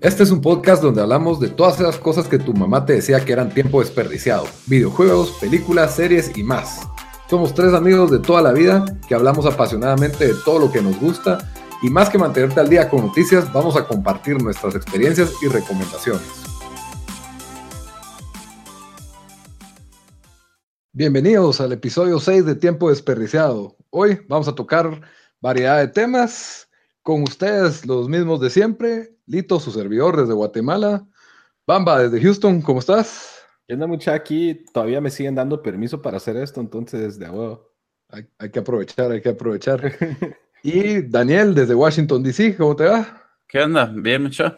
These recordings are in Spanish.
Este es un podcast donde hablamos de todas esas cosas que tu mamá te decía que eran tiempo desperdiciado. Videojuegos, películas, series y más. Somos tres amigos de toda la vida que hablamos apasionadamente de todo lo que nos gusta y más que mantenerte al día con noticias, vamos a compartir nuestras experiencias y recomendaciones. Bienvenidos al episodio 6 de Tiempo Desperdiciado. Hoy vamos a tocar variedad de temas con ustedes, los mismos de siempre. Lito, su servidor desde Guatemala. Bamba, desde Houston, ¿cómo estás? Yo ando mucha aquí, todavía me siguen dando permiso para hacer esto, entonces de huevo. Hay, que aprovechar, hay que aprovechar. y Daniel, desde Washington, D.C., ¿cómo te va? ¿Qué onda? Bien, mucho.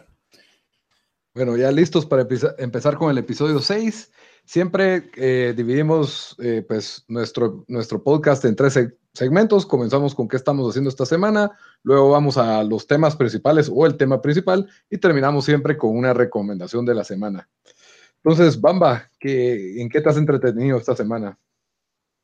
Bueno, ya listos para empezar con el episodio 6. Siempre eh, dividimos eh, pues, nuestro, nuestro podcast en tres segmentos. Comenzamos con qué estamos haciendo esta semana, luego vamos a los temas principales o el tema principal y terminamos siempre con una recomendación de la semana. Entonces, Bamba, ¿qué, ¿en qué te has entretenido esta semana?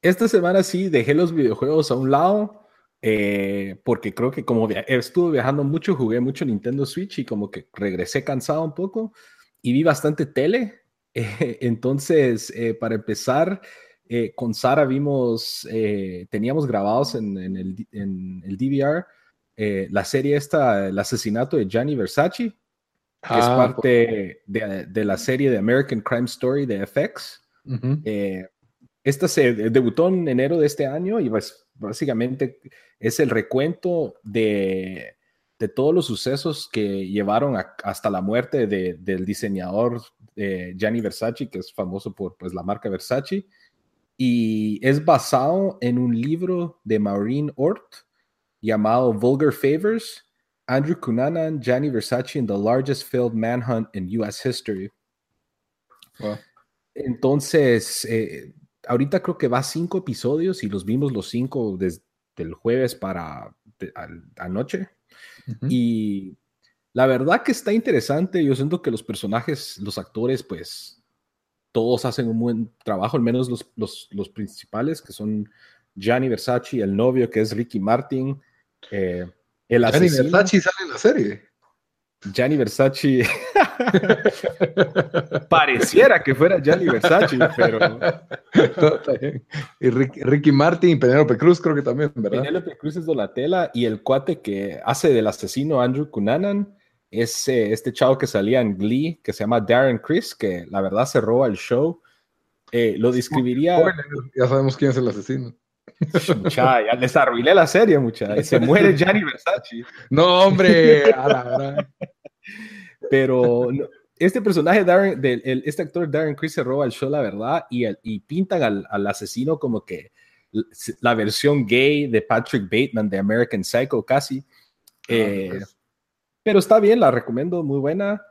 Esta semana sí dejé los videojuegos a un lado. Eh, porque creo que como estuve viajando mucho, jugué mucho Nintendo Switch y como que regresé cansado un poco y vi bastante tele. entonces, eh, para empezar, eh, con Sara vimos, eh, teníamos grabados en, el, en el, DVR la serie esta, El asesinato de Gianni Versace, que es ah, parte de, la serie de American Crime Story de FX. esta se debutó en enero de este año y pues, básicamente es el recuento de, de todos los sucesos que llevaron hasta la muerte del diseñador eh, Gianni Versace, que es famoso por pues, la marca Versace, y es basado en un libro de Maureen Ort llamado Vulgar Favors, Andrew Cunanan, Gianni Versace and the largest failed manhunt in U.S. history. Entonces, eh, ahorita creo que va cinco episodios y los vimos los cinco desde el jueves para anoche. Y la verdad que está interesante. Yo siento que los personajes, los actores, pues todos hacen un buen trabajo, al menos los, los, los principales, que son Gianni Versace, el novio, que es Ricky Martin. Eh, el Gianni Versace sale en la serie. Gianni Versace. Pareciera que fuera Gianni Versace, pero. y Ricky, Martin y Penélope Cruz, creo que también, ¿verdad? Penélope Cruz es Donatella y el cuate que hace del asesino Andrew Cunanan es este chavo que salía en Glee, que se llama Darren Chris, que la verdad se roba el show. Eh, lo describiría. Ya sabemos quién es el asesino. Mucha, ya les arruiné la serie, mucha. Se muere Gianni Versace. No, hombre. Pero este personaje, Darren, este actor Darren Chris se roba el show, la verdad, y, y pintan al, asesino como que la versión gay de Patrick Bateman de American Psycho, casi. Ah, eh, pues. Pero está bien, la recomiendo, muy buena.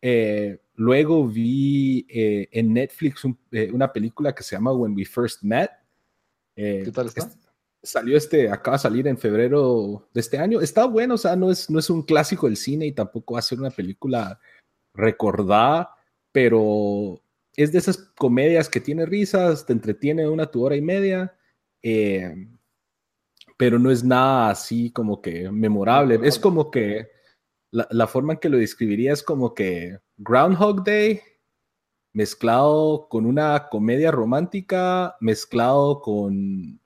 Eh, luego vi eh, en Netflix eh, una película que se llama When We First Met. ¿Qué tal está? salió este, acaba de salir en febrero de este año. Está bueno, o sea, no es, no es un clásico del cine y tampoco va a ser una película recordada, pero es de esas comedias que tiene risas, te entretiene una tu hora y media, pero no es nada así como que memorable. Es como que la, forma en que lo describiría es como que Groundhog Day mezclado con una comedia romántica, mezclado con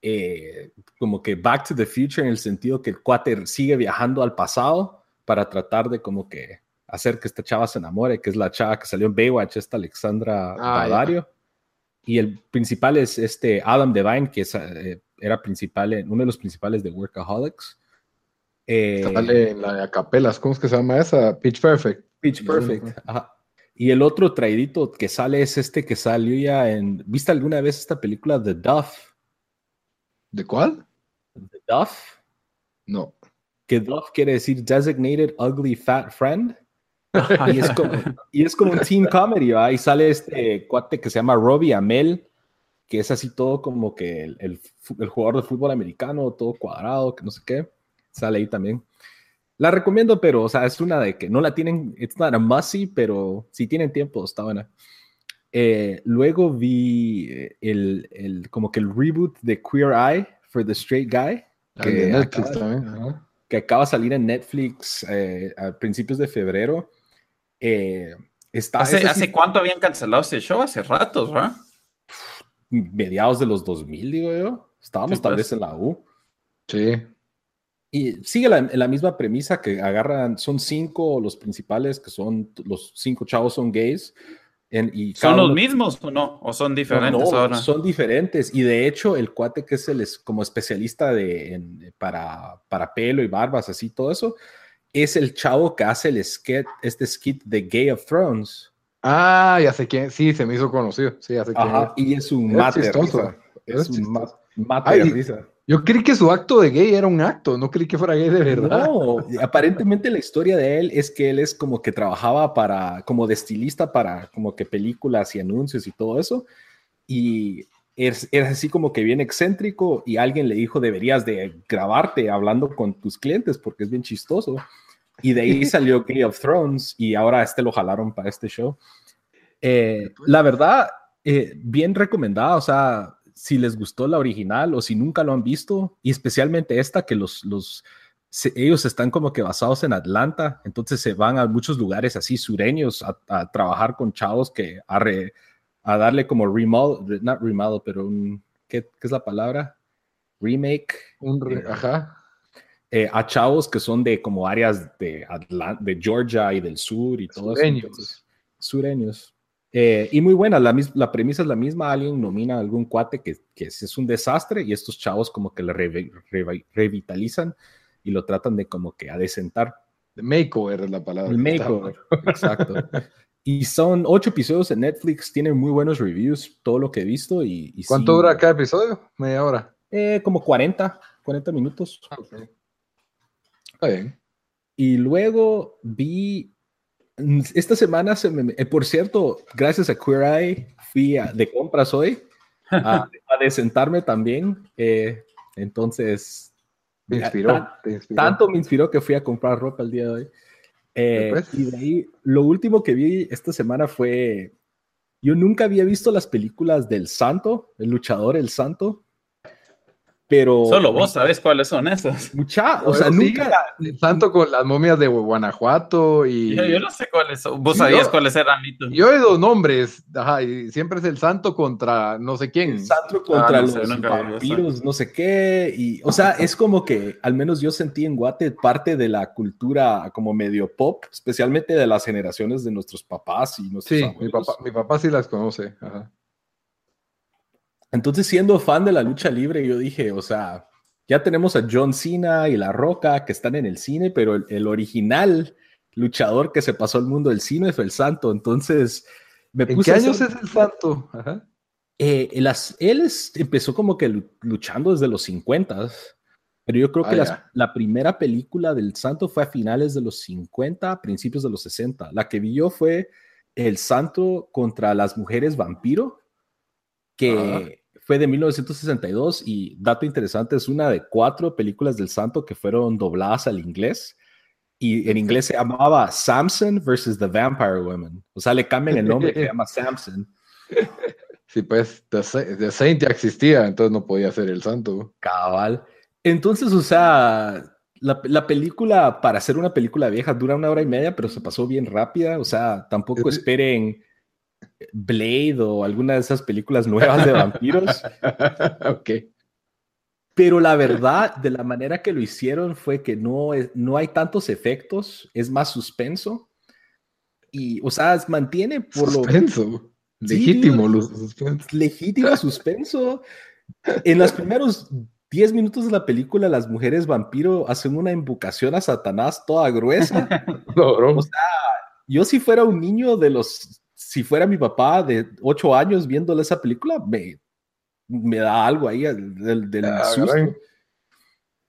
eh, como que Back to the Future en el sentido que el cuate sigue viajando al pasado para tratar de como que hacer que esta chava se enamore, que es la chava que salió en Baywatch, esta Alexandra ah, Y el principal es este Adam Devine, que eh, era principal, uno de los principales de Workaholics. Eh, Sale en la de Acapelas, ¿cómo es que se llama esa? Pitch Perfect. Pitch Perfect, Y el otro traidito que sale es este que salió ya en. ¿Viste alguna vez esta película The Duff? ¿De cuál? The Duff. No. Que Duff quiere decir Designated Ugly Fat Friend. y, es como, y es como un team comedy, ¿va? Y sale este cuate que se llama Robbie Amel, que es así todo como que el, el jugador de fútbol americano, todo cuadrado, que no sé qué sale ahí también. La recomiendo, pero, o sea, es una de que no la tienen, it's not a musty, pero si tienen tiempo, está buena. Eh, luego vi eh, el, el, como que el reboot de Queer Eye for the Straight Guy. Ah, que Netflix también. que acaba de salir en Netflix eh, a principios de febrero. Eh, está, ¿Hace, ¿Hace cuánto habían cancelado ese show? Hace ratos, ¿verdad? Mediados de los 2000, digo yo. Estábamos tal vez en la U. Sí. Y sigue la, la, misma premisa que agarran, son cinco los principales, que son los cinco chavos son gays. En, y ¿Son los mismos o no? ¿O son diferentes no, ahora? Son diferentes. Y de hecho, el cuate que es el como especialista de, en, para, para pelo y barbas, así todo eso, es el chavo que hace el skit, este skit de Gay of Thrones. Ah, ya sé quién. Sí, se me hizo conocido. Sí, ya sé quién. Ajá, y es un mate risa. Es, un mate Ay, de risa. Yo creí que su acto de gay era un acto, no creí que fuera gay de verdad. No, aparentemente la historia de él es que él es como que trabajaba para, como de estilista para como que películas y anuncios y todo eso. Y es, es así como que bien excéntrico y alguien le dijo deberías de grabarte hablando con tus clientes porque es bien chistoso. Y de ahí salió Game of Thrones y ahora este lo jalaron para este show. Eh, la verdad, eh, bien recomendada, o sea, si les gustó la original o si nunca lo han visto, y especialmente esta que los, los se, ellos están como que basados en Atlanta, entonces se van a muchos lugares así sureños a, a trabajar con chavos que a, re, a darle como remodel, not remodel, pero un, ¿qué, ¿qué, es la palabra? Remake. Un re, ajá. Eh, a chavos que son de como áreas de, Atlanta, de Georgia y del sur y todo sureños. eso. Entonces, sureños. Eh, y muy buena, la, la, premisa es la misma, alguien nomina a algún cuate que, que es un desastre y estos chavos como que le re, re, revitalizan y lo tratan de como que adecentar. De makeover es la palabra. El makeover, exacto. Y son ocho episodios en Netflix, tienen muy buenos reviews, todo lo que he visto. Y, y ¿Cuánto sí, dura cada episodio? ¿Media hora? Eh, como 40, 40 minutos. Okay. Está bien. Y luego vi esta semana, se me, eh, por cierto, gracias a Queer Eye, fui a, de compras hoy a, a desentarme también. Eh, entonces, te inspiró, tan, te inspiró, tanto me inspiró que fui a comprar ropa el día de hoy. Eh, y de ahí, lo último que vi esta semana fue. Yo nunca había visto las películas del Santo, el luchador, el Santo. Pero. Solo vos sabés cuáles son esas. Mucha, o sea, sí, nunca. Tanto con las momias de Guanajuato y. Yo, yo no sé cuáles son. Vos sí, sabías yo, cuáles eran, Lito. Yo he oído nombres, ajá, y siempre es el santo contra no sé quién. El santo contra ah, no sé, los vampiros, no sé qué. Y, o sea, es como que al menos yo sentí en Guate parte de la cultura como medio pop, especialmente de las generaciones de nuestros papás y nuestros Sí, abuelos. mi papá, mi papá sí las conoce. Ajá. Entonces, siendo fan de la lucha libre, yo dije, o sea, ya tenemos a John Cena y La Roca que están en el cine, pero el, el original luchador que se pasó al mundo del cine fue el Santo. Entonces, me ¿En puse qué a años hacer- es el santo? Ajá. Eh, él es- empezó como que lu- luchando desde los 50, pero yo creo que Ah, las- la primera película del Santo fue a finales de los 50, principios de los 60. La que vi yo fue El Santo contra las mujeres vampiro, que fue de 1962 y dato interesante, es una de cuatro películas del Santo que fueron dobladas al inglés. Y en inglés se llamaba Samson versus the Vampire Woman. O sea, le cambian el nombre, se llama Samson. Sí, pues The, The Saint ya existía, entonces no podía ser el santo. Cabal. Entonces, o sea, la, la, película, para ser una película vieja, dura una hora y media, pero se pasó bien rápida. O sea, tampoco esperen Blade o alguna de esas películas nuevas de vampiros. ok. Pero la verdad, de la manera que lo hicieron fue que no, es, no hay tantos efectos, es más suspenso. Y, o sea, mantiene por suspenso. lo... Legítimo, Sí, suspenso. legítimo suspenso. En los primeros 10 minutos de la película, las mujeres vampiro hacen una invocación a Satanás toda gruesa. No, bro. O sea, yo si fuera un niño de los, si fuera mi papá de 8 años viéndole esa película, me, me da algo ahí del, del Ah, susto.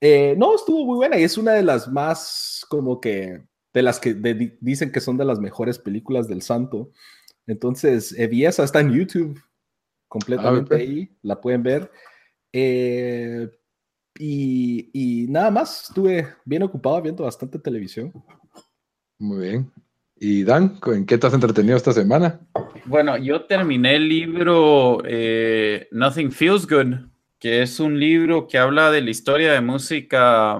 Eh, no, estuvo muy buena y es una de las más como que, de las que de- di- dicen que son de las mejores películas del santo. Entonces, eh, vi esa, está en YouTube completamente Ah, ahí, la pueden ver. Eh, y, y nada más, estuve bien ocupado viendo bastante televisión. Muy bien. ¿Y Dan, en qué te has entretenido esta semana? Bueno, yo terminé el libro eh, Nothing Feels Good, que es un libro que habla de la historia de música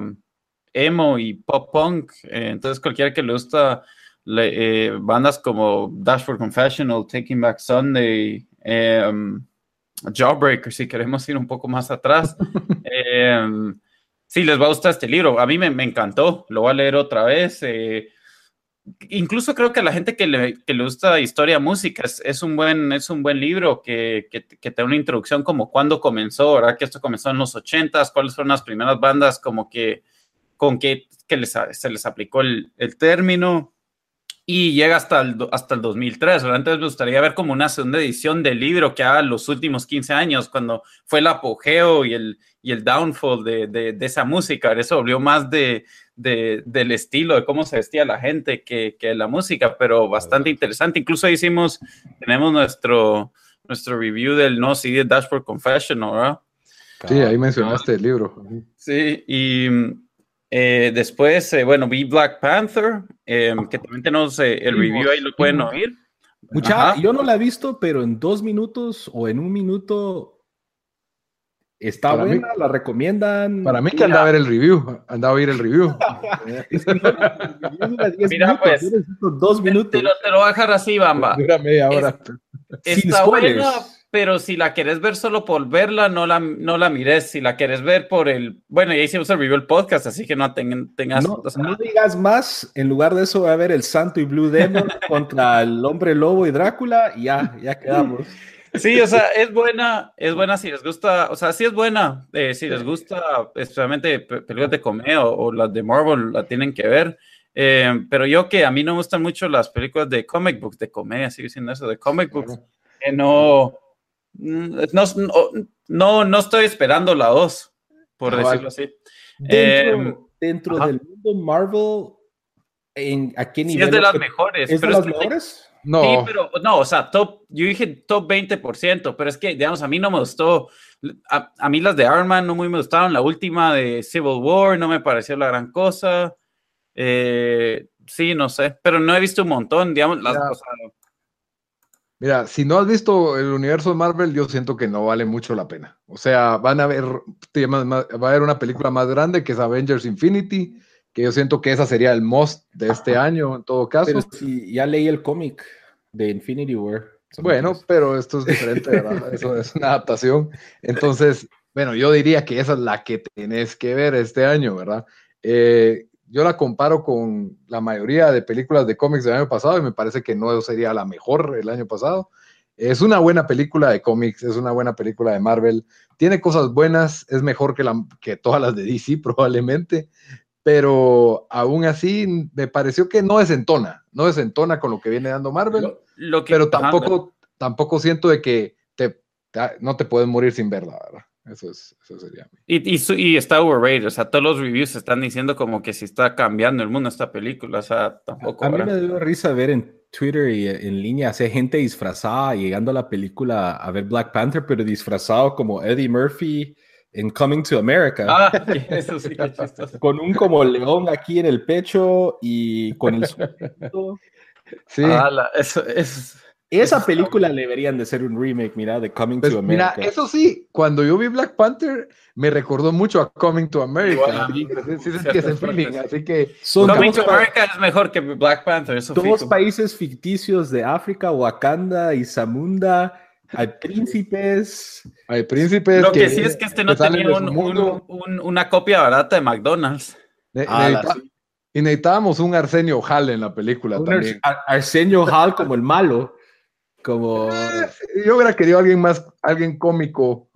emo y pop punk. Eh, entonces, cualquiera que le gusta eh, bandas como Dashboard Confessional, Taking Back Sunday, um, Jawbreaker, si queremos ir un poco más atrás. eh, sí, les va a gustar este libro. A mí me, me encantó. Lo voy a leer otra vez. Eh, incluso creo que a la gente que le, que gusta historia, música, es, es, un, buen, es un buen libro que, que, que, una introducción como cuándo comenzó, ¿verdad? Que esto comenzó en los ochentas, cuáles fueron las primeras bandas, como que con que les, se les aplicó el, término y llega hasta el, hasta el 2003. ¿verdad? Entonces me gustaría ver como una segunda edición del libro que haga los últimos 15 años, cuando fue el apogeo y el, y el downfall de, de, esa música. Eso volvió más de, de, del estilo, de cómo se vestía la gente que, que la música, pero bastante interesante. Incluso hicimos, tenemos nuestro, nuestro review del No CD Dashboard Confessional, ¿verdad? Sí, ahí mencionaste el libro. Sí, y eh, después, eh, bueno, vi Black Panther, eh, que también tenemos eh, el review ahí, lo pueden oír. Mucha, yo no la he visto, pero en dos minutos o en un minuto está Para buena, mí- la recomiendan. Para mí que anda a ver el review, anda a oír el review. Es que no, el review dura 10 Mira, minutos, pues, dos Te minutos. lo, te lo voy a dejar así, Bamba. Dura media hora. Sin Está spoilers. buena, pero si la quieres ver solo por verla, no la, no la mires. Si la quieres ver por el. Bueno, ya hicimos el review del podcast, así que no ten- tengas. No, o sea, no digas más, en lugar de eso va a haber el Santo y Blue Demon contra el Hombre Lobo y Drácula y ya, ya quedamos. Sí, o sea, es buena, es buena si les gusta, o sea, sí es buena, eh, si les gusta, especialmente pe- películas de comedia o, o las de Marvel, la tienen que ver. Eh, pero yo que a mí no me gustan mucho las películas de comic books, de comedia, sigue siendo eso, de comic books, que no, mm, no, no, no estoy esperando la 2, por Ah, decirlo así. Dentro, Eh, dentro ajá. del mundo Marvel, ¿en, ¿a qué Sí, nivel? es de las mejores. ¿Es de pero las que- mejores? No, Sí, pero no, o sea, top, yo dije top 20%, pero es que, digamos, a mí no me gustó, a, a mí las de Iron Man no muy me gustaron, la última de Civil War no me pareció la gran cosa, eh, sí, no sé, pero no he visto un montón, digamos, las, o sea, mira, si no has visto el universo de Marvel, yo siento que no vale mucho la pena. O sea, van a ver va a haber una película más grande que es Avengers Infinity, que yo siento que esa sería el most de este año en todo caso. Pero si ya leí el cómic de Infinity War. Bueno, pero esto es diferente, ¿verdad? Eso es una adaptación. Entonces, bueno, yo diría que esa es la que tenés que ver este año, ¿verdad? Eh, yo la comparo con la mayoría de películas de cómics del año pasado y me parece que no sería la mejor el año pasado. Es una buena película de cómics, es una buena película de Marvel. Tiene cosas buenas, es mejor que, la, que todas las de DC probablemente, pero aún así me pareció que no desentona, no desentona con lo que viene dando Marvel lo, lo que, pero ajá, tampoco, tampoco siento de que te, te- no te puedes morir sin verla, ¿verdad? Eso, es, eso sería. y, y, su- y está overrated, o sea, todos los reviews están diciendo como que si está cambiando el mundo esta película, o sea, tampoco. A mí ¿verdad? me dio risa ver en Twitter y en línea, hace gente disfrazada llegando a la película a ver Black Panther, pero disfrazado como Eddie Murphy en Coming to America. Ah, eso sí, qué chistoso. Con un como león aquí en el pecho y con el. Sí, Ala, eso es. Esa película deberían de ser un remake, mira, de Coming pues, to mira, America. eso sí, cuando yo vi Black Panther, me recordó mucho a Coming to America. Partes. así que Son Coming dos, to America es mejor que Black Panther, eso dos fijo. países ficticios de África, Wakanda y Zamunda. Hay príncipes. hay príncipes Lo que sí es que este no tenía un- un- un- una copia barata de McDonald's. Ne- Ah, y necesitábamos un Arsenio Hall en la película Un también. Ar- Arsenio Hall como el malo. Como. Yo hubiera querido alguien más, alguien cómico,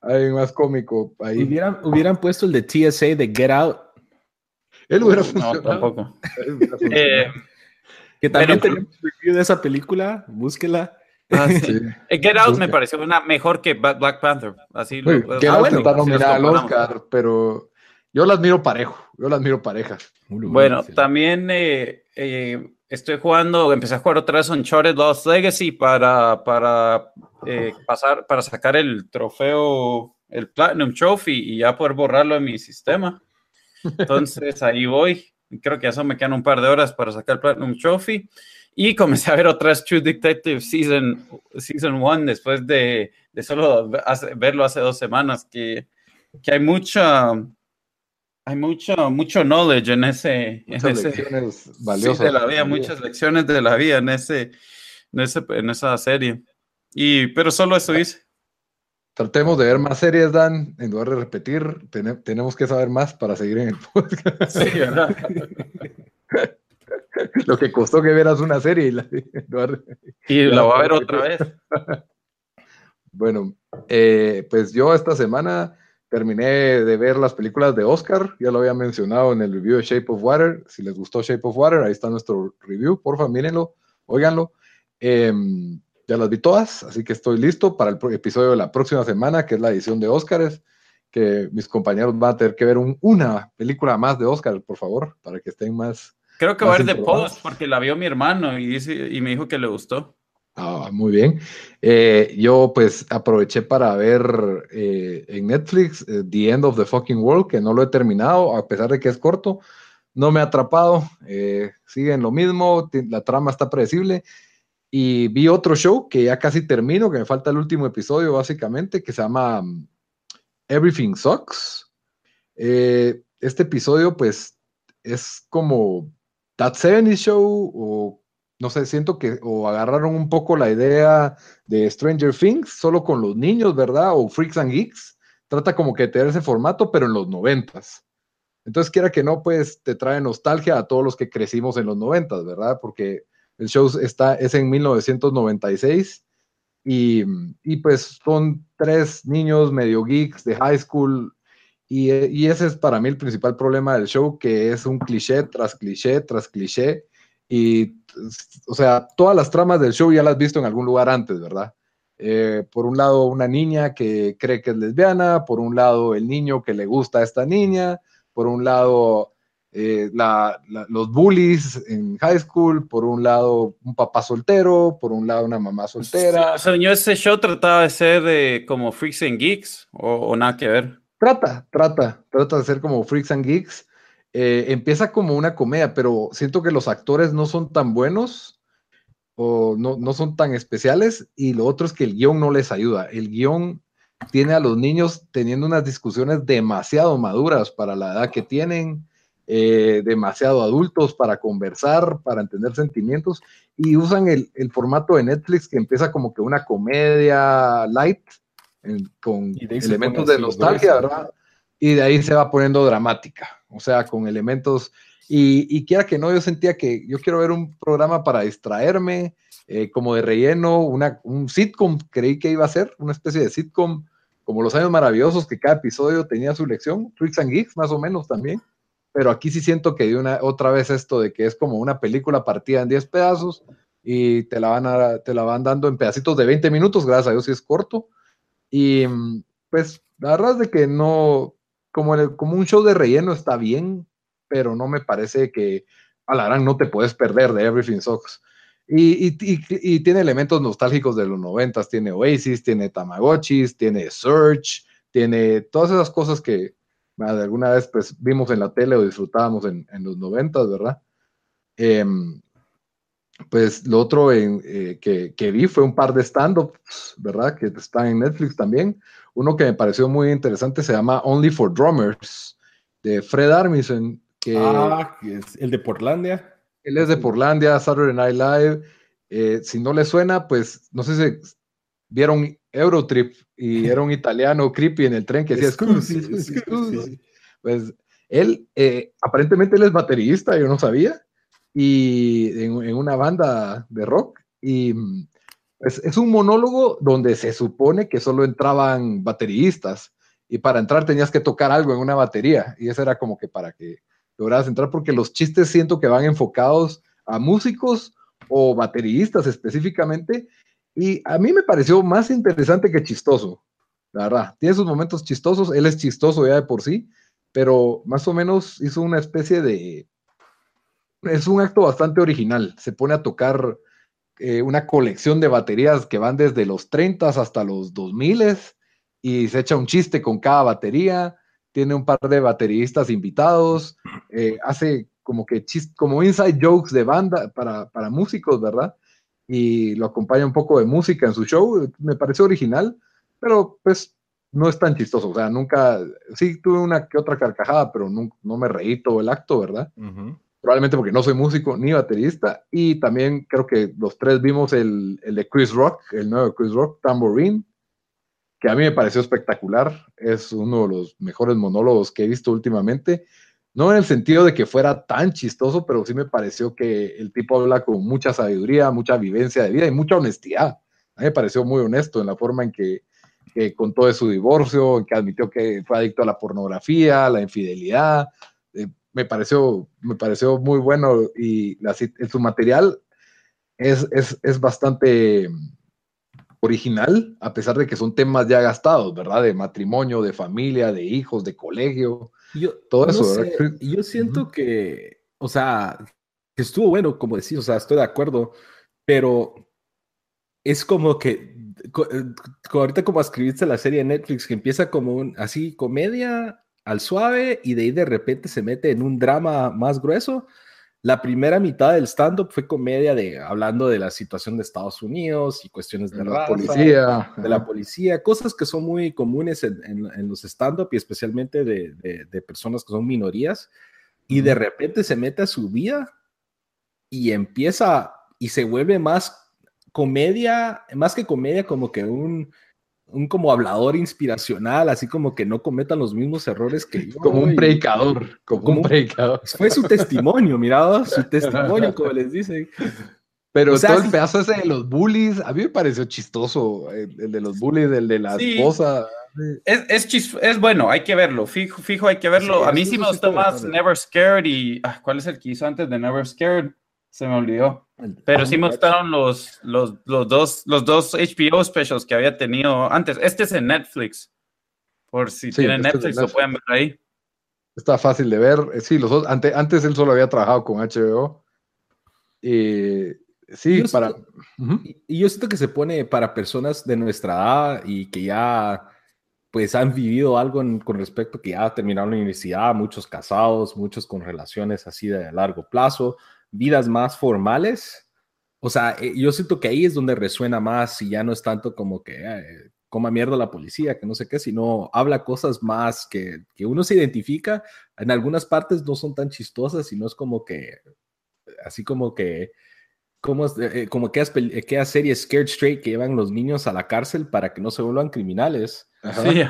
alguien más cómico ahí. Hubieran, hubieran puesto el de TSA de Get Out, Él hubiera No, funcionado. tampoco. Él hubiera funcionado. Eh, que también Pero- tenemos review de esa película, búsquela. Ah, sí. Eh, Get Out me pareció una mejor que Black Panther. Así lo- Uy, Get ah, Out bueno, está si los nominada al. Oscar, pero yo las miro parejo, yo las miro parejas. Bueno, también eh, eh, estoy jugando, empecé a jugar otra vez Uncharted Lost Legacy para, para eh, pasar, para sacar el trofeo, el Platinum Trophy y ya poder borrarlo de mi sistema. Entonces ahí voy. Creo que ya solo me quedan un par de horas para sacar el Platinum Trophy. Y comencé a ver otra vez True Detective Season 1 season one, después de, de solo hace- verlo hace dos semanas, que, que hay mucha hay mucho, mucho knowledge en ese. Muchas en lecciones valiosas. de la vida, muchas lecciones de la vida en, ese, en, ese, en esa serie. Y, pero solo eso hice. Tratemos de ver más series, Dan, en lugar de repetir. tenemos que saber más para seguir en el podcast. Sí, ¿verdad? Lo que costó que veras una serie y la, y la voy a ver otra vez. bueno, eh, pues yo esta semana terminé de ver las películas de Oscar, ya lo había mencionado en el review de Shape of Water. Si les gustó Shape of Water, ahí está nuestro review, porfa, mírenlo, óiganlo. Em, ya las vi todas, así que estoy listo para el episodio de la próxima semana, que es la edición de Oscars, que mis compañeros van a tener que ver una película más de Oscar, por favor, para que estén más. Creo que va a ver de Post, porque la vio mi hermano y, dice, y me dijo que le gustó. Ah, muy bien. Eh, yo pues aproveché para ver eh, en Netflix eh, The End of the Fucking World, que no lo he terminado, a pesar de que es corto. No me ha atrapado, sigue en lo mismo, la trama está predecible y vi otro show que ya casi termino, que me falta el último episodio básicamente, que se llama um, Everything Sucks. Eh, este episodio pues es como That 70 Show o no sé, siento que o agarraron un poco la idea de Stranger Things solo con los niños, ¿verdad? O Freaks and Geeks. Trata como que de tener ese formato, pero en los noventas. Entonces, quiera que no, pues te trae nostalgia a todos los que crecimos en los noventas, ¿verdad? Porque el show está, es en 1996 y, y, pues son tres niños medio geeks de high school y, y, ese es para mí el principal problema del show, que es un cliché tras cliché tras cliché y, o sea, todas las tramas del show ya las has visto en algún lugar antes, ¿verdad? Eh, por un lado, una niña que cree que es lesbiana, por un lado, el niño que le gusta a esta niña, por un lado, eh, los bullies en high school, por un lado un papá soltero, por un lado una mamá soltera. señor, ese show trataba de ser como Freaks and Geeks o, nada que ver. Trata, trata, trata de ser como Freaks and Geeks. Eh, empieza como una comedia, pero siento que los actores no son tan buenos o no, no son tan especiales y lo otro es que el guion no les ayuda. El guion tiene a los niños teniendo unas discusiones demasiado maduras para la edad que tienen eh, demasiado adultos para conversar, para entender sentimientos, y usan el, formato de Netflix que empieza como que una comedia light, con elementos de nostalgia, ¿verdad? Y de ahí se va poniendo dramática, o sea, con elementos, y, quiera que no, yo sentía que yo quiero ver un programa para distraerme, eh, como de relleno, una, un sitcom, creí que iba a ser, una especie de sitcom, como Los Años Maravillosos, que cada episodio tenía su lección, Tricks and Geeks más o menos también pero aquí sí siento que de una otra vez esto de que es como una película partida en 10 pedazos y te la van a, te la van dando en pedacitos de 20 minutos, gracias a Dios si es corto. Y pues la verdad es de que no, como, como un show de relleno está bien, pero no me parece que a la gran no te puedes perder de Everything Sucks. Y, y, y, tiene elementos nostálgicos de los noventas, tiene Oasis, tiene Tamagotchis, tiene Search, tiene todas esas cosas que, alguna vez pues vimos en la tele o disfrutábamos en, los noventas, ¿verdad? Em, pues lo otro eh, que, vi fue un par de stand-ups, ¿verdad? Que están en Netflix también. Uno que me pareció muy interesante se llama Only for Drummers, de Fred Armisen. Que, ah, es el de Portlandia. Él es de Portlandia, Saturday Night Live. Eh, si no le suena, pues no sé si vieron Eurotrip y era un italiano creepy en el tren que decía scusi, Pues él, eh, aparentemente él es baterista, yo no sabía, y en, una banda de rock. Y pues, es un monólogo donde se supone que solo entraban bateristas y para entrar tenías que tocar algo en una batería y eso era como que para que lograras entrar porque los chistes siento que van enfocados a músicos o bateristas específicamente y a mí me pareció más interesante que chistoso, la verdad. Tiene sus momentos chistosos, él es chistoso ya de por sí, pero más o menos hizo una especie de... Es un acto bastante original. Se pone a tocar eh, una colección de baterías que van desde los 30 hasta los 2000 y se echa un chiste con cada batería. Tiene un par de bateristas invitados, eh, hace como que chist como inside jokes de banda para, para músicos, ¿verdad? y lo acompaña un poco de música en su show. Me pareció original, pero pues no es tan chistoso. O sea, nunca, sí tuve una que otra carcajada, pero no, no me reí todo el acto, ¿verdad? Probablemente porque no soy músico ni baterista. Y también creo que los tres vimos el, el de Chris Rock, el nuevo Chris Rock, Tambourine, que a mí me pareció espectacular. Es uno de los mejores monólogos que he visto últimamente. No en el sentido de que fuera tan chistoso, pero sí me pareció que el tipo habla con mucha sabiduría, mucha vivencia de vida y mucha honestidad. A mí me pareció muy honesto en la forma en que que contó de su divorcio, que admitió que fue adicto a la pornografía, la infidelidad. Eh, me, pareció, me pareció muy bueno y su material es, es, es, bastante original, a pesar de que son temas ya gastados, ¿verdad? De matrimonio, de familia, de hijos, de colegio, yo, todo eso. yo siento que, o sea, que estuvo bueno, como decís, o sea, estoy de acuerdo, pero es como que eh, ahorita como escribiste la serie de Netflix que empieza como un así comedia al suave y de ahí de repente se mete en un drama más grueso. La primera mitad del stand-up fue comedia de hablando de la situación de Estados Unidos y cuestiones de, la policía, de la policía, cosas que son muy comunes en, en, los stand-up y especialmente de, de, personas que son minorías. Y de repente se mete a su vida y empieza y se vuelve más comedia, más que comedia, como que un, un como hablador inspiracional, así como que no cometan los mismos errores que yo. Como un predicador, como, un predicador. Fue su testimonio, mirado, su testimonio, como les dice. Pero todo el pedazo ese de los bullies, a mí me pareció chistoso, el, de los bullies, el de la esposa. Es, es, es, bueno, hay que verlo, fijo, fijo hay que verlo. a mí sí me gustó más Never Scared y... Ah, ¿Cuál es el que hizo antes de Never Scared? Se me olvidó. Pero sí mostraron los, los, los, dos, los dos HBO specials que había tenido antes. Este es en Netflix. Por si tienen este Netflix, lo pueden ver ahí. Está fácil de ver. Eh, sí, los antes, antes él solo había trabajado con HBO. Y sí, para. Y yo siento que se pone para personas de nuestra edad y que ya pues han vivido algo con respecto que ya terminaron la universidad, muchos casados, muchos con relaciones así de largo plazo, vidas más formales, o sea, eh, yo siento que ahí es donde resuena más y ya no es tanto como que eh, coma mierda la policía, que no sé qué, sino habla cosas más que, que uno se identifica. En algunas partes no son tan chistosas, sino es como que, así como que, como, eh, como que aquella serie Scared Straight que llevan los niños a la cárcel para que no se vuelvan criminales. Sí,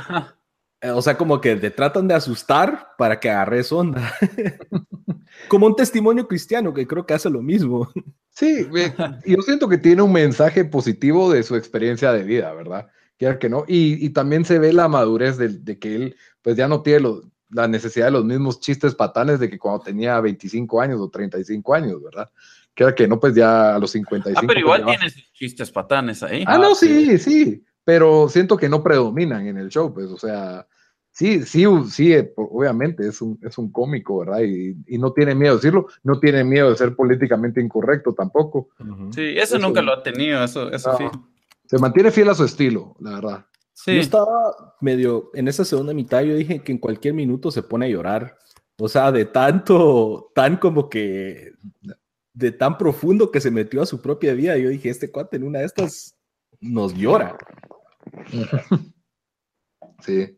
O sea, como que te tratan de asustar para que agarres onda. como un testimonio cristiano que creo que hace lo mismo. Sí, yo siento que tiene un mensaje positivo de su experiencia de vida, ¿verdad? Quiera que no. Y, también se ve la madurez de, que él, pues ya no tiene la necesidad de los mismos chistes patanes de que cuando tenía 25 años o 35 años, ¿verdad? Quiera que no, pues ya a los 55. Ah, pero igual tiene chistes patanes ahí. Ah, no, sí, sí. Pero siento que no predominan en el show, pues, o sea, Sí, sí, sí, eh, obviamente es un, es un cómico, ¿verdad? Y, no tiene miedo de decirlo, no tiene miedo de ser políticamente incorrecto tampoco. Sí, eso, nunca lo ha tenido, eso, eso sí. Se mantiene fiel a su estilo, la verdad. Sí. Yo estaba medio, en esa segunda mitad yo dije que en cualquier minuto se pone a llorar. O sea, de tanto, tan como que, de tan profundo que se metió a su propia vida, yo dije, este cuate en una de estas nos llora. Sí.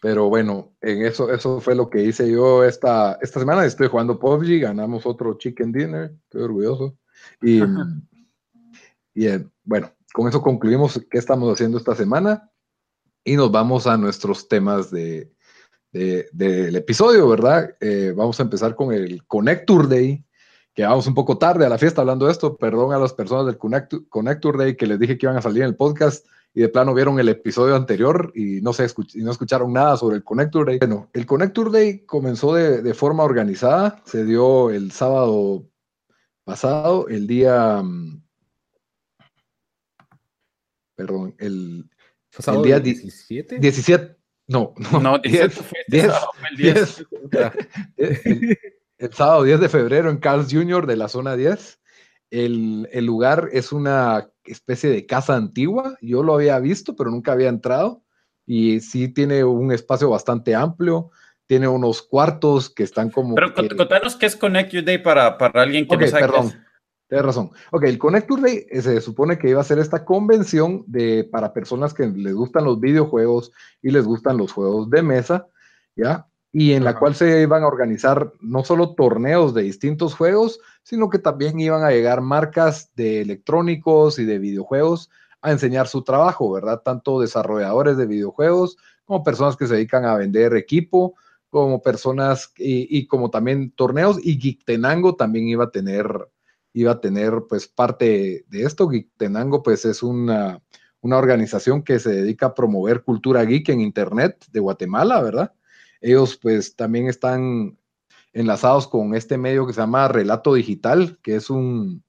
Pero bueno, en eso, eso fue lo que hice yo esta, esta semana. Estoy jugando PUBG, ganamos otro Chicken Dinner, estoy orgulloso. Y, y eh, bueno, con eso concluimos qué estamos haciendo esta semana y nos vamos a nuestros temas de, del episodio, ¿verdad? Eh, vamos a empezar con el Connector Day, que vamos un poco tarde a la fiesta hablando de esto. Perdón a las personas del Connector Day que les dije que iban a salir en el podcast y de plano vieron el episodio anterior y no, se y no escucharon nada sobre el Connector Day. Bueno, el Connector Day comenzó de, de forma organizada, se dio el sábado pasado, el día... Mm, perdón, el, el día 17. 17 no, no, no 10, 10, 10, el, el, sábado 10 de febrero en Carl's Jr. de la zona 10. El, el, lugar es una especie de casa antigua. Yo lo había visto, pero nunca había entrado. Y sí tiene un espacio bastante amplio. Tiene unos cuartos que están como. Pero contanos qué es Connect Your Day para, para alguien que no sabe. Perdón. Tienes razón. Ok, el Connector Day eh, se supone que iba a ser esta convención de, para personas que les gustan los videojuegos y les gustan los juegos de mesa, ¿ya? Y en la cual se iban a organizar no solo torneos de distintos juegos, sino que también iban a llegar marcas de electrónicos y de videojuegos a enseñar su trabajo, ¿verdad? Tanto desarrolladores de videojuegos como personas que se dedican a vender equipo, como personas y, como también torneos y Geektenango también iba a tener iba a tener pues parte de esto. Geektenango pues es una, una organización que se dedica a promover cultura geek en internet de Guatemala, ¿verdad? Ellos pues también están enlazados con este medio que se llama Relato Digital, que es un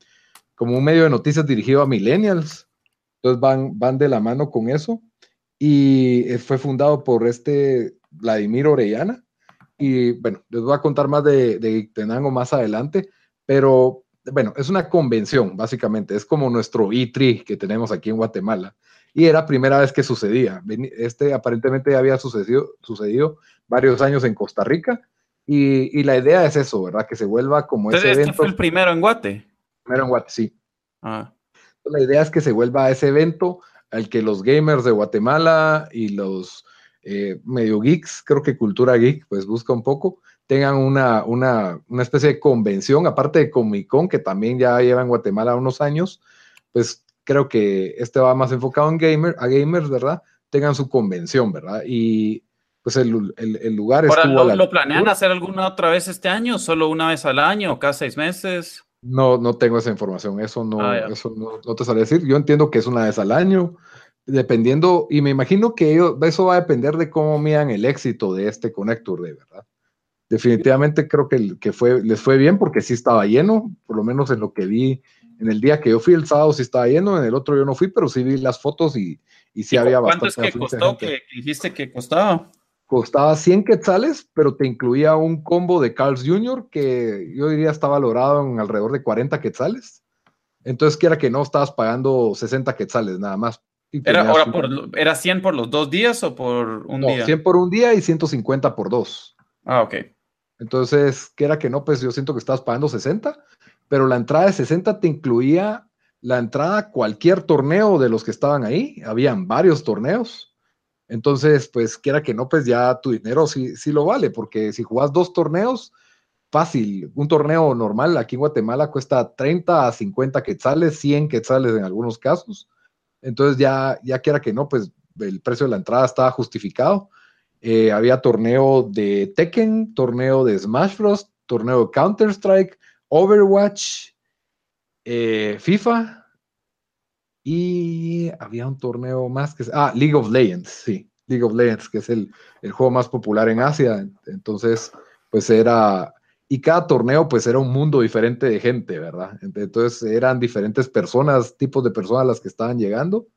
como un medio de noticias dirigido a millennials. Entonces van, van de la mano con eso. Y eh, fue fundado por este Vladimir Orellana. Y bueno, les voy a contar más de, de Tenango más adelante, pero bueno, es una convención, básicamente. Es como nuestro E3 que tenemos aquí en Guatemala. Y era primera vez que sucedía. Este aparentemente había sucedido, sucedido varios años en Costa Rica y, la idea es eso, ¿verdad? Que se vuelva como ese este evento. fue el primero en Guate? Primero en Guate, sí. Ah. La idea es que se vuelva ese evento al que los gamers de Guatemala y los eh, medio geeks, creo que Cultura Geek, pues busca un poco, tengan una, una, una, especie de convención, aparte de Comic Con, que también ya lleva en Guatemala unos años, pues creo que este va más enfocado en gamer, a gamers, ¿verdad? Tengan su convención, ¿verdad? Y pues el, el, lugar Ahora, ¿lo, ¿lo planean hacer alguna otra vez este año? ¿Solo una vez al año o cada seis meses? No, no tengo esa información, eso no, ah, eso no, te sale decir. Yo entiendo que es una vez al año, dependiendo, y me imagino que eso va a depender de cómo miran el éxito de este Connector de verdad. Definitivamente creo que, que fue, les fue bien porque sí estaba lleno, por lo menos en lo que vi en el día que yo fui el sábado sí estaba lleno, en el otro yo no fui, pero sí vi las fotos y, y sí había bastante. ¿Cuánto es que costó? que dijiste que costaba? Costaba 100 quetzales, pero te incluía un combo de Carl's Jr. que yo diría está valorado en alrededor de 40 quetzales. Entonces, quiera que no, estabas pagando 60 quetzales nada más. ¿Era, ¿Era 100 por los dos días o por un día? 100 por un día y 150 por dos. Ah, ok. Entonces, quiera que no, pues yo siento que estabas pagando 60, pero la entrada de 60 te incluía la entrada a cualquier torneo de los que estaban ahí. Habían varios torneos entonces, pues quiera que no, pues ya tu dinero sí, sí lo vale, porque si jugás dos torneos, fácil. Un torneo normal aquí en Guatemala cuesta 30 a 50 quetzales, 100 quetzales en algunos casos. Entonces, ya, ya quiera que no, pues el precio de la entrada estaba justificado. Eh, había torneo de Tekken, torneo de Smash Bros., torneo de Counter-Strike, Overwatch, eh, FIFA, y había un torneo más que... Ah, League of Legends, sí. League of Legends, que es el, el juego más popular en Asia. Entonces, pues era... Y cada torneo, pues era un mundo diferente de gente, ¿verdad? Entonces eran diferentes personas, tipos de personas las que estaban llegando.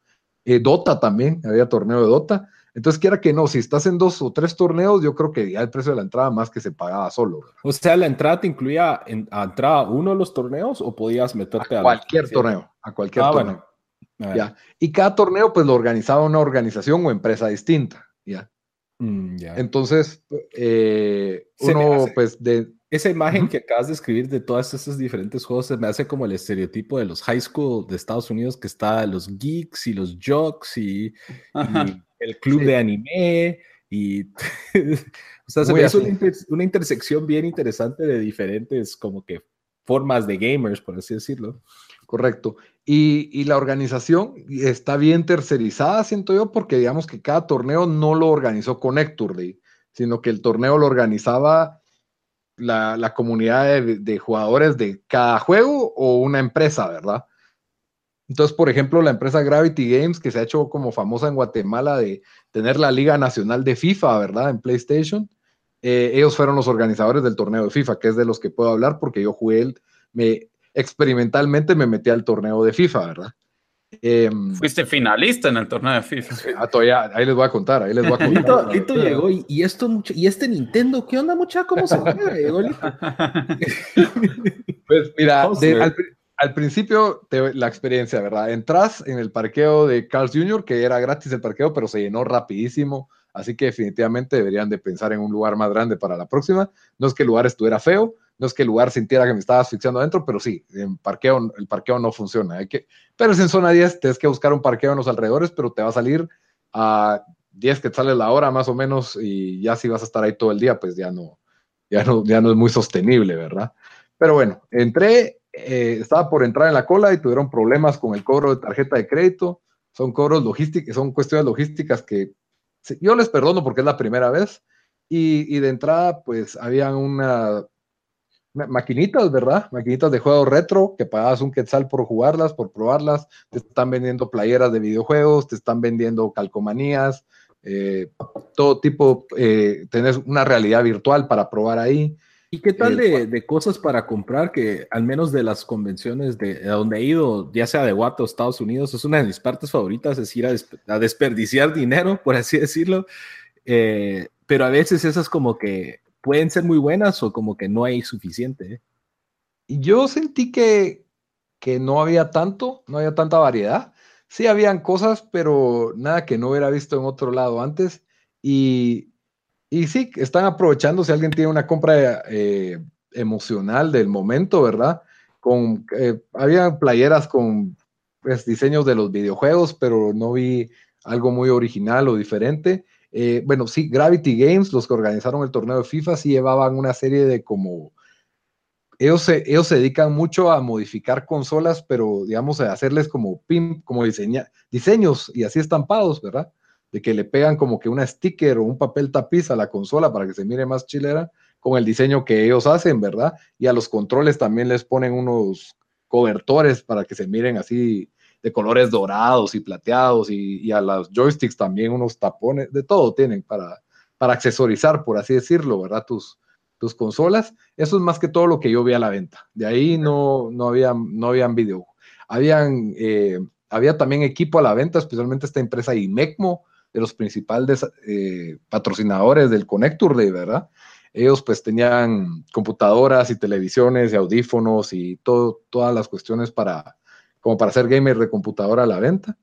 Eh, Dota también, había torneo de Dota. Entonces, quiera que no, si estás en dos o tres torneos, yo creo que ya el precio de la entrada más que se pagaba solo. O sea, ¿la entrada te incluía en, a entrada uno de los torneos o podías meterte a, cualquier torneo? A cualquier ah, torneo. ¿Ya? Y cada torneo pues lo organizaba una organización o empresa distinta, ¿ya? Mm, Entonces, eh, uno pues de... Esa imagen que acabas de escribir de todos esos diferentes juegos se me hace como el estereotipo de los high school de Estados Unidos que está los geeks y los jocks y, el club de anime y o sea, se me hace una, una, intersección bien interesante de diferentes como que formas de gamers, por así decirlo. Correcto. Y, la organización está bien tercerizada, siento yo, porque digamos que cada torneo no lo organizó Connector Day, sino que el torneo lo organizaba la, comunidad de, jugadores de cada juego o una empresa, ¿verdad? Entonces, por ejemplo, la empresa Gravity Games, que se ha hecho como famosa en Guatemala de tener la Liga Nacional de FIFA, ¿verdad? En PlayStation. Eh, ellos fueron los organizadores del torneo de FIFA, que es de los que puedo hablar porque yo jugué, el, me, experimentalmente me metí al torneo de FIFA, ¿verdad? Em, Fuiste finalista en el torneo de FIFA. Ah, todavía, ahí les voy a contar, ahí les voy a contar. Lito, llegó y, esto mucho, y este Nintendo, ¿qué onda mucha? ¿Cómo se juega? pues mira, al, principio la experiencia, ¿verdad? Entras en el parqueo de Carl's Jr., que era gratis el parqueo, pero se llenó rapidísimo, así que definitivamente deberían de pensar en un lugar más grande para la próxima. No es que el lugar estuviera feo, no es que el lugar sintiera que me estaba asfixiando adentro, pero sí, en parqueo, el parqueo no funciona. Hay que, pero es en zona 10, tienes que buscar un parqueo en los alrededores, pero te va a salir a 10 que sale la hora más o menos y ya si vas a estar ahí todo el día, pues ya no, ya no, ya no es muy sostenible, ¿verdad? Pero bueno, entré, eh, estaba por entrar en la cola y tuvieron problemas con el cobro de tarjeta de crédito. Son cobros logísticos, son cuestiones logísticas que yo les perdono porque es la primera vez. Y, y de entrada, pues habían una maquinitas, ¿verdad? Maquinitas de juego retro que pagabas un quetzal por jugarlas, por probarlas. Te están vendiendo playeras de videojuegos, te están vendiendo calcomanías, eh, todo tipo, eh, tenés una realidad virtual para probar ahí. ¿Y qué tal de, de, cosas para comprar que al menos de las convenciones de, donde he ido, ya sea de Guato o Estados Unidos, es una de mis partes favoritas, es ir a, desperdiciar dinero, por así decirlo. Eh, pero a veces esas como que pueden ser muy buenas o como que no hay suficiente. ¿eh? Yo sentí que, que no había tanto, no había tanta variedad. Sí habían cosas, pero nada que no hubiera visto en otro lado antes. Y, y sí, están aprovechando si alguien tiene una compra eh, emocional del momento, ¿verdad? Con, eh, había playeras con pues, diseños de los videojuegos, pero no vi algo muy original o diferente. Eh, bueno, sí, Gravity Games, los que organizaron el torneo de FIFA, sí llevaban una serie de como... Ellos se, ellos se dedican mucho a modificar consolas, pero digamos, a hacerles como pin, como diseña, diseños y así estampados, ¿verdad? De que le pegan como que una sticker o un papel tapiz a la consola para que se mire más chilera con el diseño que ellos hacen, ¿verdad? Y a los controles también les ponen unos cobertores para que se miren así de colores dorados y plateados y, a los joysticks también unos tapones, de todo tienen para, para accesorizar, por así decirlo, ¿verdad? Tus, tus consolas. Eso es más que todo lo que yo vi a la venta. De ahí no, no, había, no habían video. Habían, eh, había también equipo a la venta, especialmente esta empresa IMECMO, de los principales eh, patrocinadores del Connector Day, ¿verdad? Ellos pues tenían computadoras y televisiones y audífonos y todo, todas las cuestiones para, como para ser gamer de computadora a la venta.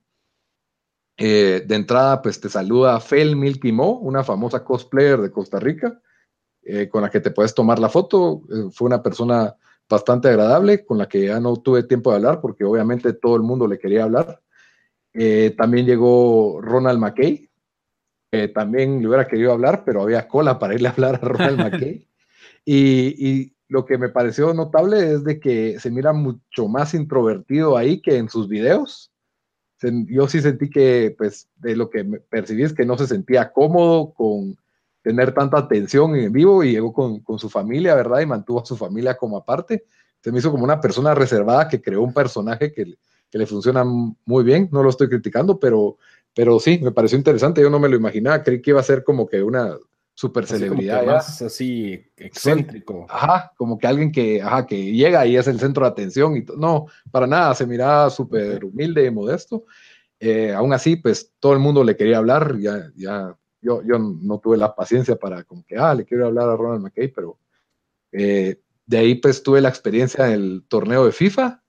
Eh, de entrada, pues te saluda Fel Milky Mo, una famosa cosplayer de Costa Rica, eh, con la que te puedes tomar la foto. Eh, fue una persona bastante agradable, con la que ya no tuve tiempo de hablar, porque obviamente todo el mundo le quería hablar. también llegó Ronald McKay, también le hubiera querido hablar, pero había cola para irle a hablar a Ronald McKay. Y, y, lo que me pareció notable es de que se mira mucho más introvertido ahí que en sus videos. Yo sí sentí que, pues, de lo que percibí es que no se sentía cómodo con tener tanta atención en vivo y llegó con, con su familia, ¿verdad? Y mantuvo a su familia como aparte. Se me hizo como una persona reservada que creó un personaje que, que le funciona muy bien. No lo estoy criticando, pero, pero sí, me pareció interesante. Yo no me lo imaginaba. Creí que iba a ser como que una super celebridad. Más así excéntrico. Ajá, como que alguien que, ajá, que llega y es el centro de atención y no, para nada, se miraba súper humilde y modesto. Eh, aún así, pues todo el mundo le quería hablar, ya, ya, yo, yo no tuve la paciencia para como que, ah, le quiero hablar a Ronald McKay, pero eh, de ahí pues tuve la experiencia en el torneo de FIFA,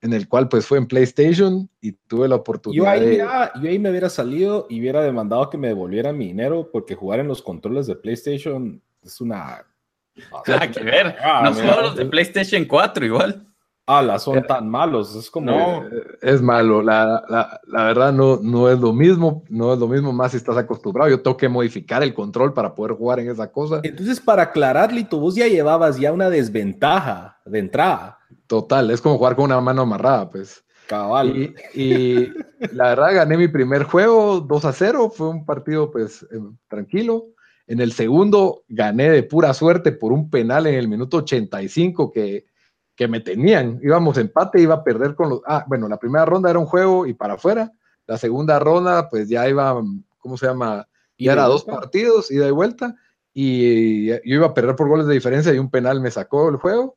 en el cual pues fue en PlayStation y tuve la oportunidad. Yo ahí, yo ahí me hubiera salido y hubiera demandado que me devolvieran mi dinero porque jugar en los controles de PlayStation es una... Nada que ver, ah, no son los de PlayStation 4 igual. Ah, las son tan malos, es como... No, es malo, la, la, la, verdad no, no es lo mismo, no es lo mismo más si estás acostumbrado, yo tengo que modificar el control para poder jugar en esa cosa. Entonces, para aclarar, Lito, vos ya llevabas ya una desventaja de entrada. Total, es como jugar con una mano amarrada, pues. Cabal. Y, la verdad gané mi primer juego 2 a 0, fue un partido pues em, tranquilo. En el segundo gané de pura suerte por un penal en el minuto 85 que que me tenían. Íbamos empate, iba a perder con los... Ah, bueno, la primera ronda era un juego y para afuera. La segunda ronda, pues ya iba, ¿cómo se llama? Ya era dos partidos, ida y vuelta. Y yo iba a perder por goles de diferencia y un penal me sacó el juego.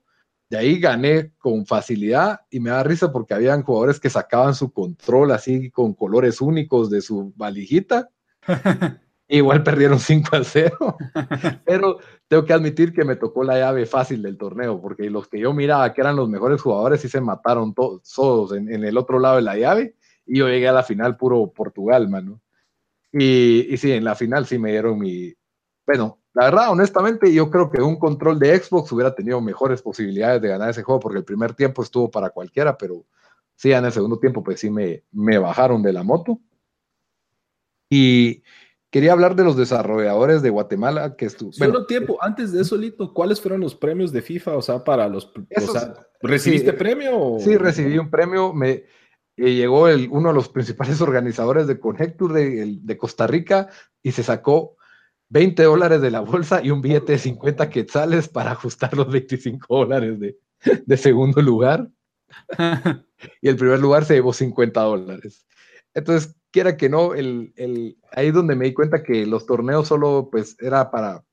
De ahí gané con facilidad y me da risa porque habían jugadores que sacaban su control así con colores únicos de su valijita. Igual perdieron 5 a 0, pero tengo que admitir que me tocó la llave fácil del torneo, porque los que yo miraba que eran los mejores jugadores sí se mataron todos, en, el otro lado de la llave, y yo llegué a la final puro Portugal, mano. Y, y sí, en la final sí me dieron mi, bueno, la verdad, honestamente, yo creo que un control de Xbox hubiera tenido mejores posibilidades de ganar ese juego, porque el primer tiempo estuvo para cualquiera, pero sí, en el segundo tiempo, pues sí me, me bajaron de la moto. Y quería hablar de los desarrolladores de Guatemala que estuvo. Solo tiempo, antes de eso, Lito, ¿cuáles fueron los premios de FIFA? O sea, para los. ¿Recibiste premio? Sí, recibí un premio. Me llegó el, uno de los principales organizadores de Connector de, de Costa Rica y se sacó 20 dólares de la bolsa y un billete de 50 quetzales para ajustar los 25 dólares de, de segundo lugar. y el primer lugar se llevó 50 dólares. Entonces, quiera que no, el, el, ahí es donde me di cuenta que los torneos solo pues era para,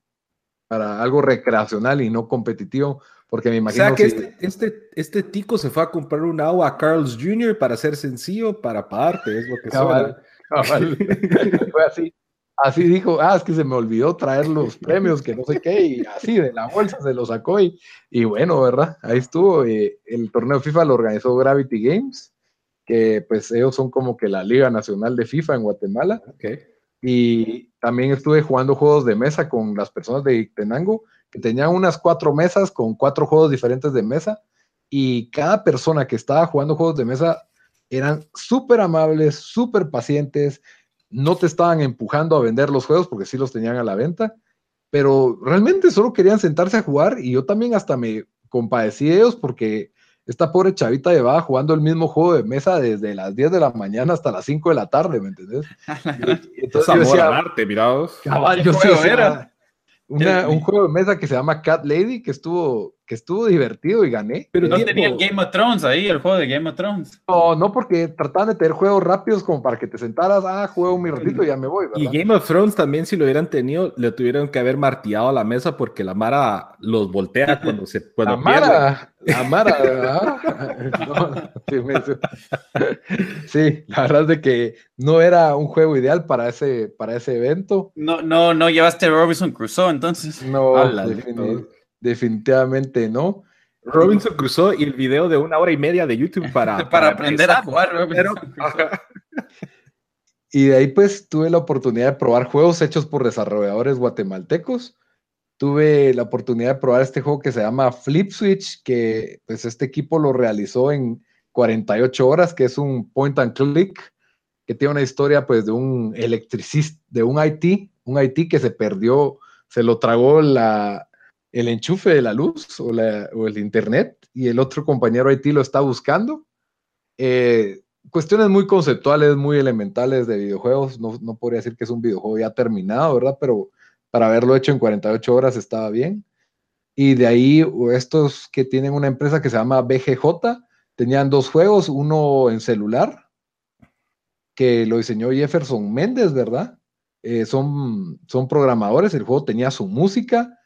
para algo recreacional y no competitivo, porque me imagino... O sea que este, este, este, tico se fue a comprar un agua a Carl's Jr. para ser sencillo, para pagarte, es lo que cabal, cabal. fue así así dijo, ah, es que se me olvidó traer los premios, que no sé qué, y así de la bolsa se lo sacó y, y bueno, ¿verdad? Ahí estuvo. Eh, el torneo FIFA lo organizó Gravity Games, que pues ellos son como que la Liga Nacional de FIFA en Guatemala. Okay. Y también estuve jugando juegos de mesa con las personas de Tenango, que tenían unas cuatro mesas con cuatro juegos diferentes de mesa, y cada persona que estaba jugando juegos de mesa eran súper amables, súper pacientes, no te estaban empujando a vender los juegos porque sí los tenían a la venta, pero realmente solo querían sentarse a jugar y yo también hasta me compadecí de ellos porque esta pobre chavita llevaba jugando el mismo juego de mesa desde las 10 de la mañana hasta las 5 de la tarde, ¿me entendés? Entonces, yo decía, arte, mirados. yo sí, era? un juego de mesa que se llama Cat Lady, que estuvo, que estuvo divertido y gané. Pero no tenía el Game of Thrones ahí, el juego de Game of Thrones. No, no, porque trataban de tener juegos rápidos como para que te sentaras, ah, juego un ratito y ya me voy. Y Game of Thrones también, si lo hubieran tenido, le tuvieron que haber martillado a la mesa porque la Mara los voltea cuando se cuando la Mara, la Mara, sí, la verdad es de que no era un juego ideal para ese, para ese evento. No, no, no llevaste Robinson Crusoe entonces. No, definitivamente no. Robinson Crusoe y el video de una hora y media de YouTube para, para, aprender a jugar Y de ahí pues tuve la oportunidad de probar juegos hechos por desarrolladores guatemaltecos. Tuve la oportunidad de probar este juego que se llama Flip Switch, que pues este equipo lo realizó en 48 horas, que es un point and click, que tiene una historia pues de un electricista, de un IT, un IT que se perdió, se lo tragó la, el enchufe de la luz o, el internet y el otro compañero IT lo está buscando. Eh, cuestiones muy conceptuales, muy elementales de videojuegos. No, no, podría decir que es un videojuego ya terminado, ¿verdad? Pero para haberlo hecho en 48 horas estaba bien. Y de ahí estos que tienen una empresa que se llama BGJ, tenían dos juegos, uno en celular, que lo diseñó Jefferson Méndez, ¿verdad? Eh, son, son programadores, el juego tenía su música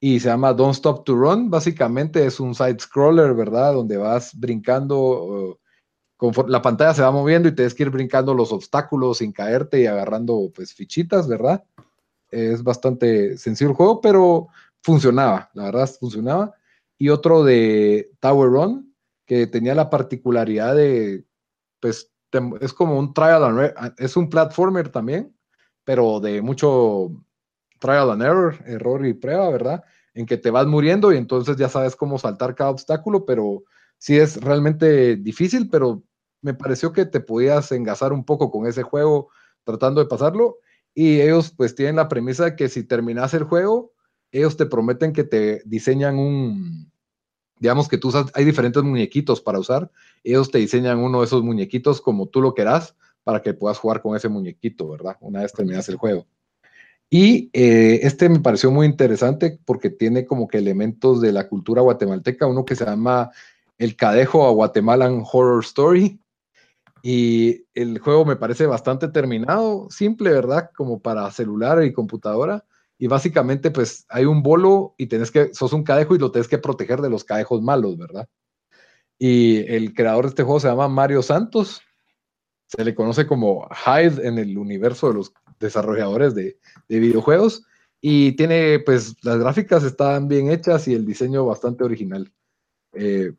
y se llama Don't Stop to Run. Básicamente es un side scroller, ¿verdad? Donde vas brincando, la pantalla se va moviendo y tienes que ir brincando los obstáculos sin caerte y agarrando pues fichitas, ¿verdad? Es bastante sencillo el juego, pero funcionaba, la verdad funcionaba. Y otro de Tower Run, que tenía la particularidad de, pues, es como un trial and es un platformer también, pero de mucho trial and error, error y prueba, ¿verdad? En que te vas muriendo y entonces ya sabes cómo saltar cada obstáculo, pero sí es realmente difícil, pero me pareció que te podías engasar un poco con ese juego tratando de pasarlo. Y ellos pues tienen la premisa de que si terminas el juego, ellos te prometen que te diseñan un, digamos que tú usas, hay diferentes muñequitos para usar, ellos te diseñan uno de esos muñequitos como tú lo quieras para que puedas jugar con ese muñequito, ¿verdad? Una vez terminas el juego. Y eh, este me pareció muy interesante porque tiene como que elementos de la cultura guatemalteca, uno que se llama El Cadejo a Guatemalan Horror Story. Y el juego me parece bastante terminado, simple, ¿verdad? Como para celular y computadora. Y básicamente, pues hay un bolo y tenés que, sos un cadejo y lo tenés que proteger de los cadejos malos, ¿verdad? Y el creador de este juego se llama Mario Santos. Se le conoce como Hyde en el universo de los desarrolladores de, videojuegos y tiene, pues, las gráficas están bien hechas y el diseño bastante original. Eh,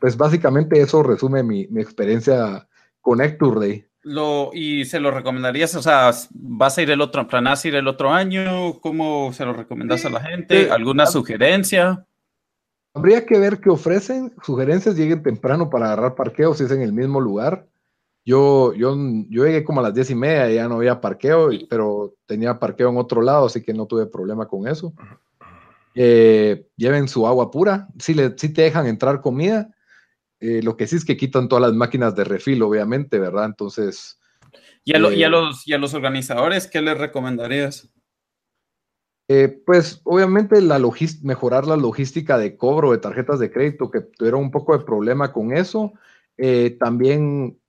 pues básicamente eso resume mi, experiencia con Hector Day. Lo, ¿Y se lo recomendarías? O sea, ¿vas a ir el otro, planás ir el otro año? ¿Cómo se lo recomendas a la gente? ¿Alguna sugerencia? Habría que ver qué ofrecen. Sugerencias lleguen temprano para agarrar parqueo si es en el mismo lugar. Yo, yo, yo llegué como a las diez y media y ya no había parqueo, pero tenía parqueo en otro lado, así que no tuve problema con eso. Eh, lleven su agua pura. Si, le, si te dejan entrar comida, eh, lo que sí es que quitan todas las máquinas de refil, obviamente, ¿verdad? Entonces. ¿Y a, eh, los, ¿Y a los organizadores qué les recomendarías? Eh, pues obviamente la mejorar la logística de cobro de tarjetas de crédito, que tuvieron un poco de problema con eso. Eh, también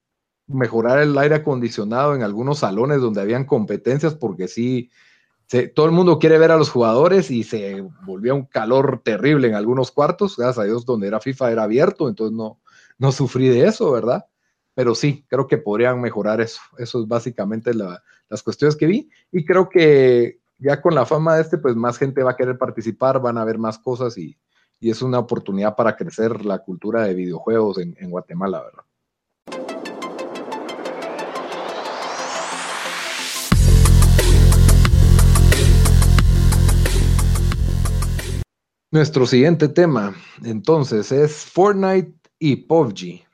mejorar el aire acondicionado en algunos salones donde habían competencias, porque sí, todo el mundo quiere ver a los jugadores y se volvía un calor terrible en algunos cuartos. Gracias a Dios, donde era FIFA era abierto, entonces no, no sufrí de eso, ¿verdad? Pero sí, creo que podrían mejorar eso. Eso es básicamente las cuestiones que vi. Y creo que ya con la fama de este, pues más gente va a querer participar, van a ver más cosas y, es una oportunidad para crecer la cultura de videojuegos en, Guatemala, ¿verdad? Nuestro siguiente tema, entonces, es Fortnite y PUBG.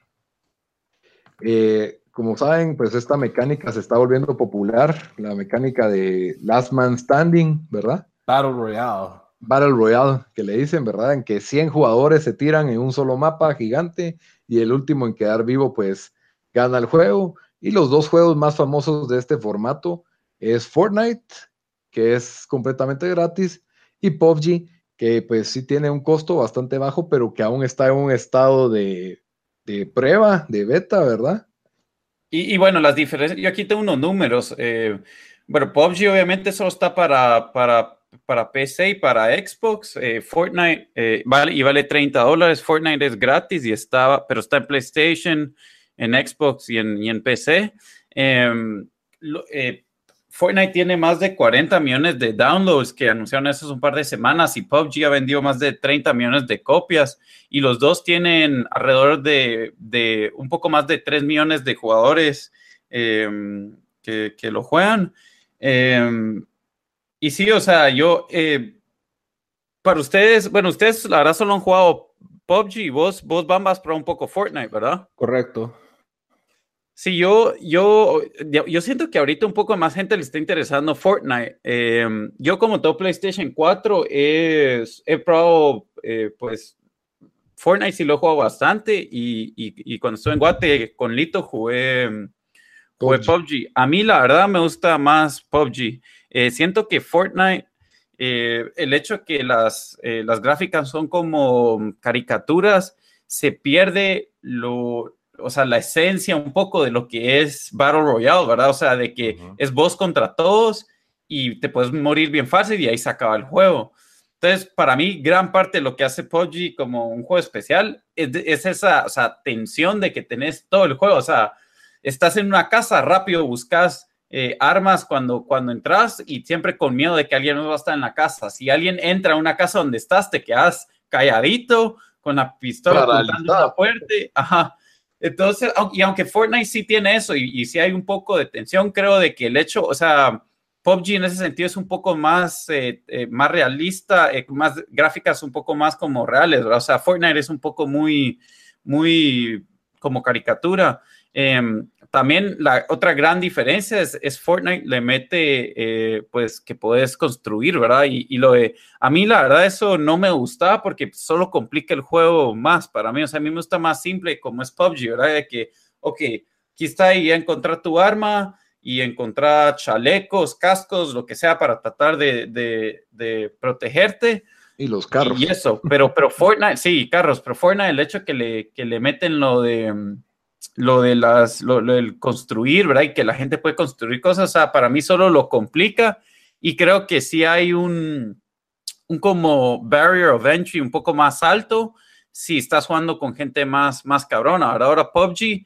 Eh, como saben, pues esta mecánica se está volviendo popular, la mecánica de Last Man Standing, ¿verdad? Battle Royale. Battle Royale, que le dicen, ¿verdad? En que 100 jugadores se tiran en un solo mapa gigante y el último en quedar vivo, pues gana el juego. Y los dos juegos más famosos de este formato es Fortnite, que es completamente gratis, y PUBG, que pues sí tiene un costo bastante bajo, pero que aún está en un estado de, de prueba, de beta, ¿verdad? Y, bueno, las diferencias, yo aquí tengo unos números. Eh, bueno, PUBG obviamente solo está para, para, para PC y para Xbox. Eh, Fortnite eh, vale y vale 30 dólares. Fortnite es gratis y está, pero está en PlayStation, en Xbox y en, y en PC. Em, Fortnite tiene más de 40 millones de downloads que anunciaron hace un par de semanas y PUBG ha vendido más de 30 millones de copias y los dos tienen alrededor de, un poco más de 3 millones de jugadores em, que, lo juegan. Em, y sí, o sea, yo, eh, para ustedes, bueno, ustedes la verdad solo han jugado PUBG vos, vos Bambas para un poco Fortnite, ¿verdad? Correcto. Sí, yo, yo, yo siento que ahorita un poco más gente le está interesando Fortnite. Em, yo como todo PlayStation 4 es, he probado, eh, pues, Fortnite sí lo he jugado bastante y, y, cuando estuve en Guate con Lito jugué, jugué PUBG. A mí la verdad me gusta más PUBG. Eh, siento que Fortnite, eh, el hecho de que las, las gráficas son como caricaturas, se pierde lo, o sea, la esencia un poco de lo que es Battle Royale, ¿verdad? O sea, de que es vos contra todos y te puedes morir bien fácil y ahí se acaba el juego. Entonces, para mí, gran parte de lo que hace PUBG como un juego especial es, esa o sea, tensión de que tenés todo el juego. O sea, estás en una casa, rápido buscas eh, armas cuando, cuando entras y siempre con miedo de que alguien no va a estar en la casa. Si alguien entra a una casa donde estás, te quedas calladito con la pistola apuntando la puerta. Ajá. Entonces, y aunque Fortnite sí tiene eso y, y, sí hay un poco de tensión, creo de que el hecho, o sea, PUBG en ese sentido es un poco más, eh, eh, más realista, eh, más gráficas un poco más como reales, o sea, Fortnite es un poco muy, muy como caricatura. También la otra gran diferencia es, Fortnite le mete, eh, pues, que puedes construir, ¿verdad? Y, lo de, a mí la verdad eso no me gustaba porque solo complica el juego más para mí. O sea, a mí me gusta más simple como es PUBG, ¿verdad? De que, ok, aquí está y encontrar tu arma y encontrar chalecos, cascos, lo que sea para tratar de, de, protegerte. Y los carros. Y eso, pero, pero Fortnite, sí, carros, pero Fortnite, el hecho que le, que le meten lo de lo de las, lo, del construir, ¿verdad? Y que la gente puede construir cosas, o sea, para mí solo lo complica y creo que sí hay un, un como barrier of entry un poco más alto si estás jugando con gente más, más cabrona, ¿verdad? Ahora PUBG,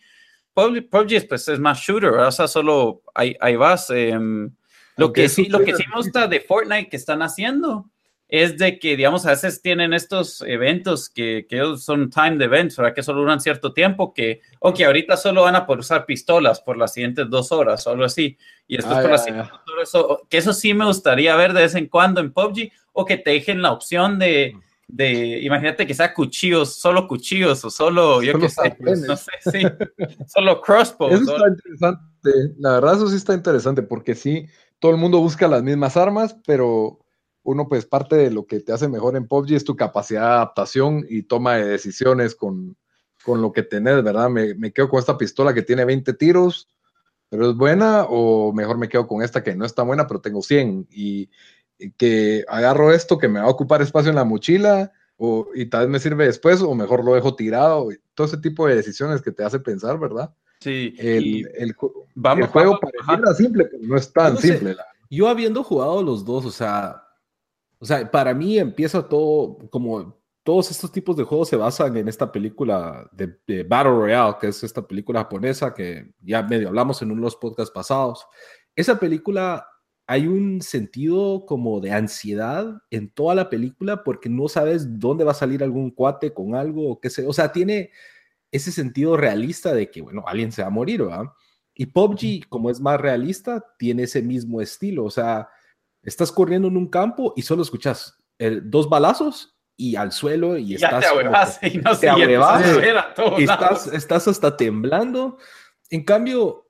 PUBG, PUBG pues, es más shooter, ¿verdad? O sea, solo ahí, ahí vas. Em, lo, que sí, lo que sí me gusta de Fortnite que están haciendo es de que, digamos, a veces tienen estos eventos que, que son timed events, ¿verdad? Que solo duran cierto tiempo, que, o que ahorita solo van a poder usar pistolas por las siguientes dos horas o algo así. Y después Ah, por las siguientes dos horas, que eso sí me gustaría ver de vez en cuando en PUBG, o que te dejen la opción de, de imagínate que sea cuchillos, solo cuchillos, o solo, yo Solo qué sé, no sé, sí, solo crossbows. Eso está interesante. La verdad, eso sí está interesante porque sí, todo el mundo busca las mismas armas, pero uno, pues, parte de lo que te hace mejor en PUBG es tu capacidad de adaptación y toma de decisiones con, con lo que tenés, ¿verdad? Me, me quedo con esta pistola que tiene 20 tiros, pero es buena, o mejor me quedo con esta que no es tan buena, pero tengo 100 y, y que agarro esto que me va a ocupar espacio en la mochila. O, y tal vez me sirve después, o mejor lo dejo tirado. Todo ese tipo de decisiones que te hace pensar, ¿verdad? Sí, El, el, vamos, el juego vamos, ajá. pareciera simple, pero no es tan no sé. simple. la- Yo habiendo jugado los dos, o sea, o sea, para mí empieza todo como todos estos tipos de juegos se basan en esta película de, de Battle Royale, que es esta película japonesa que ya medio hablamos en uno de los podcasts pasados. Esa película hay un sentido como de ansiedad en toda la película porque no sabes dónde va a salir algún cuate con algo o qué sé, o sea, tiene ese sentido realista de que, bueno, alguien se va a morir, ¿verdad? Y PUBG, como es más realista, tiene ese mismo estilo. O sea, estás corriendo en un campo y solo escuchas eh, dos balazos y al suelo y Y ya estás, te como que- y no te y empiezas ahuevas, a ver a todos estás, estás hasta temblando. En cambio,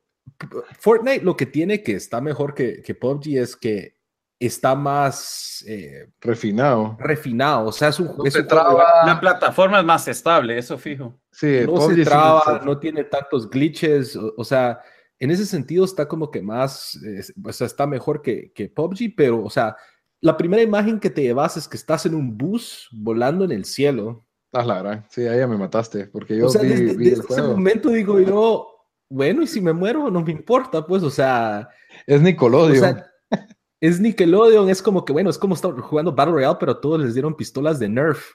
Fortnite lo que tiene que está mejor que, que PUBG es que está más eh, Refinado. refinado. O sea, es un, No es se un traba. La plataforma es más estable, eso fijo. Sí, no PUBG se sí- traba, sí- no tiene tantos glitches, o, o sea, en ese sentido está como que más, eh, o sea, está mejor que, que PUBG, pero, o sea, la primera imagen que te llevas es que estás en un bus volando en el cielo. Ah, la gran. Sí, ahí ya me mataste, porque yo o sea, vi, desde, vi desde el ese juego. momento digo yo, bueno, y si me muero, no me importa, pues, o sea, Es o Nickelodeon. sea, es Nickelodeon, es como que, bueno, es como estar jugando Battle Royale, pero todos les dieron pistolas de Nerf.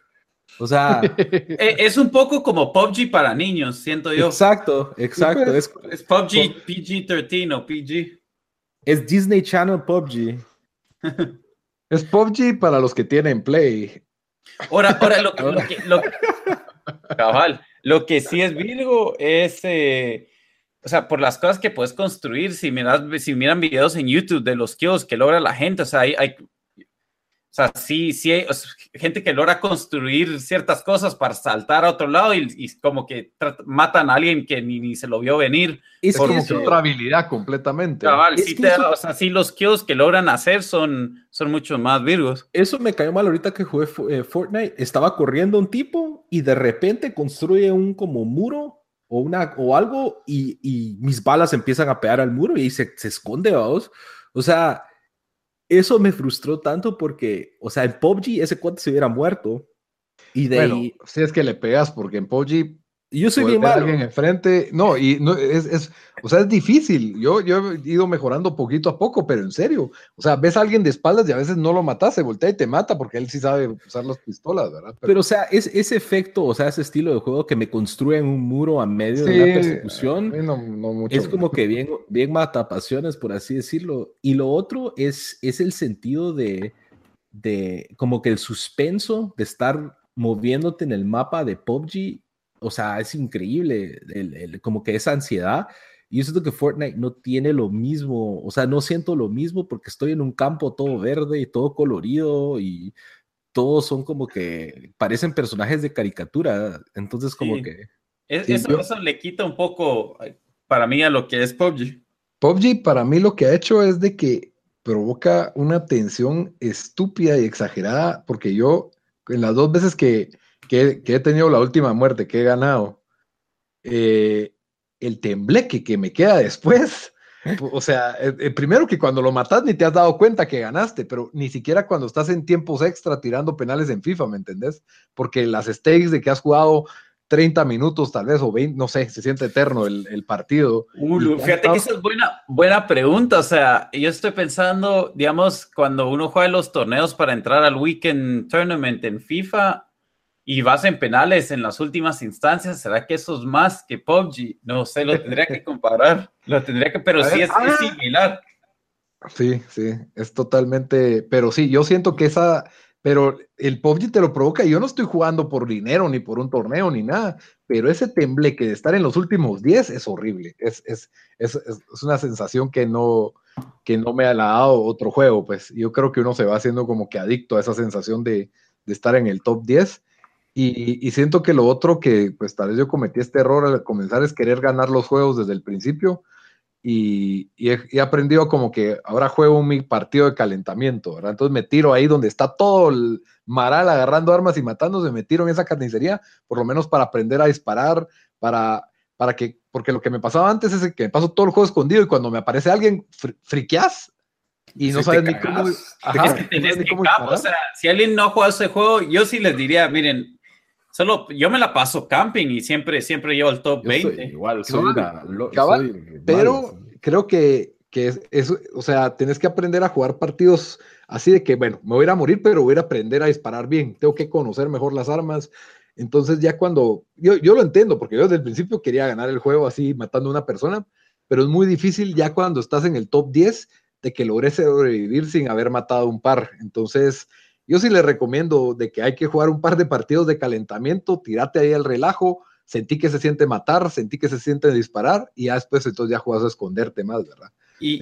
O sea, Eh, Es un poco como PUBG para niños, siento yo. exacto, exacto, pues, es, Es PUBG PG-13 o PG. es Disney Channel PUBG. es PUBG para los que tienen Play. Ahora, ahora lo que, lo que- lo- cabal, lo que sí es Virgo es, eh, o sea, por las cosas que puedes construir, si miras, si miran videos en YouTube de los kills que logra la gente, o sea, hay, sea, sí, sí hay o sea, gente que logra construir ciertas cosas para saltar a otro lado y, y como que matan a alguien que ni, ni se lo vio venir. Es Es que eso- otra habilidad completamente. Cabal, Es sí te- eso- o sea, sí los kills que logran hacer son, son mucho más Virgos. Eso me cayó mal ahorita que jugué eh, Fortnite. Estaba corriendo un tipo y de repente construye un como muro o, una, o algo y, y mis balas empiezan a pegar al muro y se, se esconde, vamos. O sea, eso me frustró tanto porque, o sea, en PUBG ese cuate se hubiera muerto. Y de Bueno, ahí, si es que le pegas, porque en PUBG yo soy bien malo. alguien enfrente. No, y no, es, es, o sea, es difícil. Yo, yo he ido mejorando poquito a poco, pero en serio. O sea, ves a alguien de espaldas y a veces no lo matas, se voltea y te mata porque él sí sabe usar las pistolas, ¿verdad? Pero, o sea, es, ese efecto, o sea, ese estilo de juego que me construye un muro a medio de Sí, una persecución. no, no mucho. Es como que bien, bien matapasiones, por así decirlo. Y lo otro es, es el sentido de, de como que el suspenso de estar moviéndote en el mapa de PUBG. O sea, es increíble, el- el- como que esa ansiedad. Y yo siento que Fortnite no tiene lo mismo, o sea, no siento lo mismo porque estoy en un campo todo verde y todo colorido y todos son como que parecen personajes de caricatura. Entonces, como Sí. que... Es- eso, yo- eso le quita un poco eh, para mí a lo que es PUBG. PUBG para mí lo que ha hecho es de que provoca una tensión estúpida y exagerada, porque yo en las dos veces que, que- que he tenido la última muerte, que he ganado, eh, el tembleque que me queda después, pu- o sea, eh, eh, primero que cuando lo matas ni te has dado cuenta que ganaste, pero ni siquiera cuando estás en tiempos extra tirando penales en FIFA, ¿me entendés? Porque las stakes de que has jugado 30 minutos tal vez o 20, no sé, se siente eterno el, el partido. Uh, Y Lu, ya fíjate que esa es buena, buena pregunta. O sea, yo estoy pensando, digamos, cuando uno juega los torneos para entrar al Weekend Tournament en FIFA y vas en penales en las últimas instancias, ¿será que eso es más que PUBG? No sé, lo tendría que comparar. Lo tendría que, pero sí es, es ah. similar. Sí, sí, es totalmente, pero sí, yo siento que esa pero el PUBG te lo provoca y yo no estoy jugando por dinero, ni por un torneo, ni nada, pero ese tembleque de estar en los últimos 10 es horrible, es, es, es, es, una sensación que no, que no me ha dado otro juego, pues yo creo que uno se va haciendo como que adicto a esa sensación de, de estar en el top 10 y, y, siento que lo otro que pues tal vez yo cometí este error al comenzar es querer ganar los juegos desde el principio, y, he, aprendido como que ahora juego mi partido de calentamiento, ¿verdad? Entonces me tiro ahí donde está todo el maral agarrando armas y matándose, me tiro en esa carnicería, por lo menos para aprender a disparar, para, para que, porque lo que me pasaba antes es que me paso todo el juego escondido y cuando me aparece alguien, friqueas y no sabes ni cómo. o sea, si alguien no juega ese juego, yo sí les diría, miren, Solo yo me la paso camping y siempre, siempre llevo el top 20. igual, soy una, pero creo que, que es, o sea, tienes que aprender a jugar partidos así de que, bueno, me voy a ir a morir, pero voy a aprender a disparar bien. Tengo que conocer mejor las armas. Entonces ya cuando, yo, yo lo entiendo, porque yo desde el principio quería ganar el juego así, matando a una persona, pero es muy difícil ya cuando estás en el top 10 de que logres sobrevivir sin haber matado un par. Entonces, yo sí le recomiendo de que hay que jugar un par de partidos de calentamiento, tirate ahí el relajo, sentí que se siente matar, sentí que se siente disparar y ya después entonces ya juegas a esconderte más, ¿verdad? Y,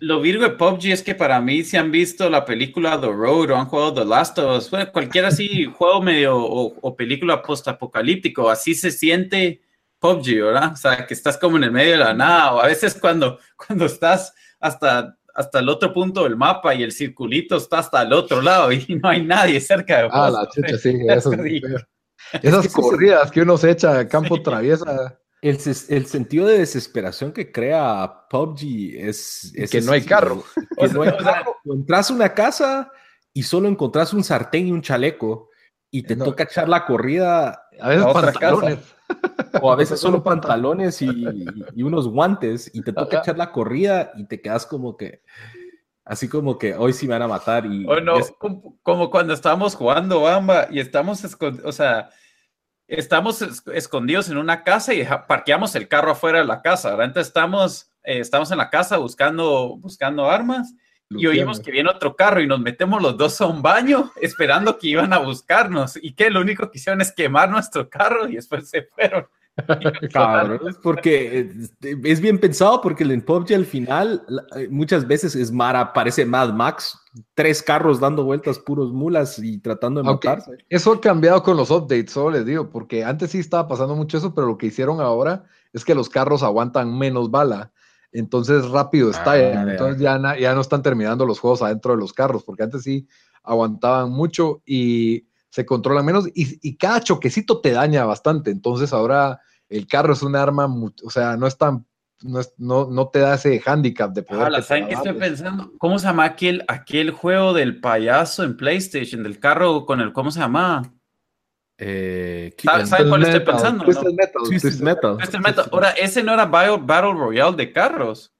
lo virgo de PUBG es que para mí si han visto la película The Road o han jugado The Last of Us, cualquier así juego medio o, o película post-apocalíptico, así se siente PUBG, ¿verdad? O sea, que estás como en el medio de la nada o a veces cuando, cuando estás hasta hasta el otro punto del mapa y el circulito está hasta el otro lado y no hay nadie cerca de Ah, la chucha, sí, eso Esas corridas que uno se echa a campo traviesa. El, el, sentido de desesperación que crea PUBG es, es que no hay carro. Que no hay carro. Entras a una casa y solo encontrás un sartén y un chaleco y te toca echar la corrida a veces otra pantalones. O a veces solo pantalones y, y, unos guantes y te toca echar la corrida y te quedas como que así como que hoy sí me van a matar y o no, como, cuando estábamos jugando Bamba y estamos o sea, estamos escondidos en una casa y parqueamos el carro afuera de la casa, ¿verdad? Entonces estamos eh, estamos en la casa buscando buscando armas y oímos que viene otro carro y nos metemos los dos a un baño esperando que iban a buscarnos y que lo único que hicieron es quemar nuestro carro y después se fueron. Cabrón, porque eh, es bien pensado porque el PUBG al final eh, muchas veces es Mara, parece Mad Max, tres carros dando vueltas puros mulas y tratando de matarse. Eso ha cambiado con los updates, solo les digo, porque antes sí estaba pasando mucho eso, pero lo que hicieron ahora es que los carros aguantan menos bala entonces rápido está, ah, entonces ya, ya no están terminando los juegos adentro de los carros, porque antes sí aguantaban mucho y se controlan menos y, cada choquecito te daña bastante, entonces ahora el carro es un arma, o sea, no es tan, no, no, te da ese handicap de poder. Ah, ¿saben qué estoy pensando? ¿Cómo se llama aquel, aquel juego del payaso en PlayStation, del carro con el, ¿cómo se llama? Eh, ¿Saben cuál estoy pensando? Twisted Metal. Twisted Metal. Twisted Metal. Ahora, ese no era Battle Royale de carros.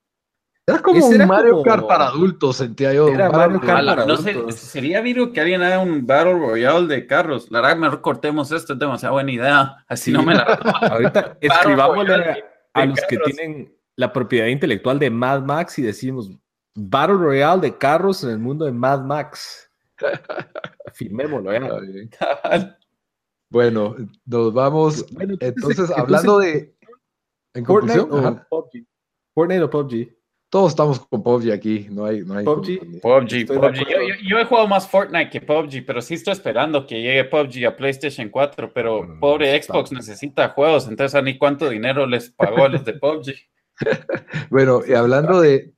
Era como un Mario Kart para adultos, sentía yo. Era Mario Kart para no sé, sería virgo que alguien haga un Battle Royale de carros. La verdad, mejor cortemos esto, es demasiada buena idea. Así no me la. Ahorita escribámosle a los que tienen la propiedad intelectual de Mad Max y decimos Battle Royale de carros en el mundo de Mad Max. Firmémoslo, ¿eh? Bueno, nos vamos. entonces, hablando de. En conclusión, Fortnite o PUBG. Fortnite o PUBG. Todos estamos con PUBG aquí, no hay. No hay PUBG. PUBG, PUBG. Yo, he jugado más Fortnite que PUBG, pero sí estoy esperando que llegue PUBG a PlayStation 4. Pero pobre Xbox necesita juegos, entonces a ni cuánto dinero les pagó a los de PUBG. bueno, y hablando de,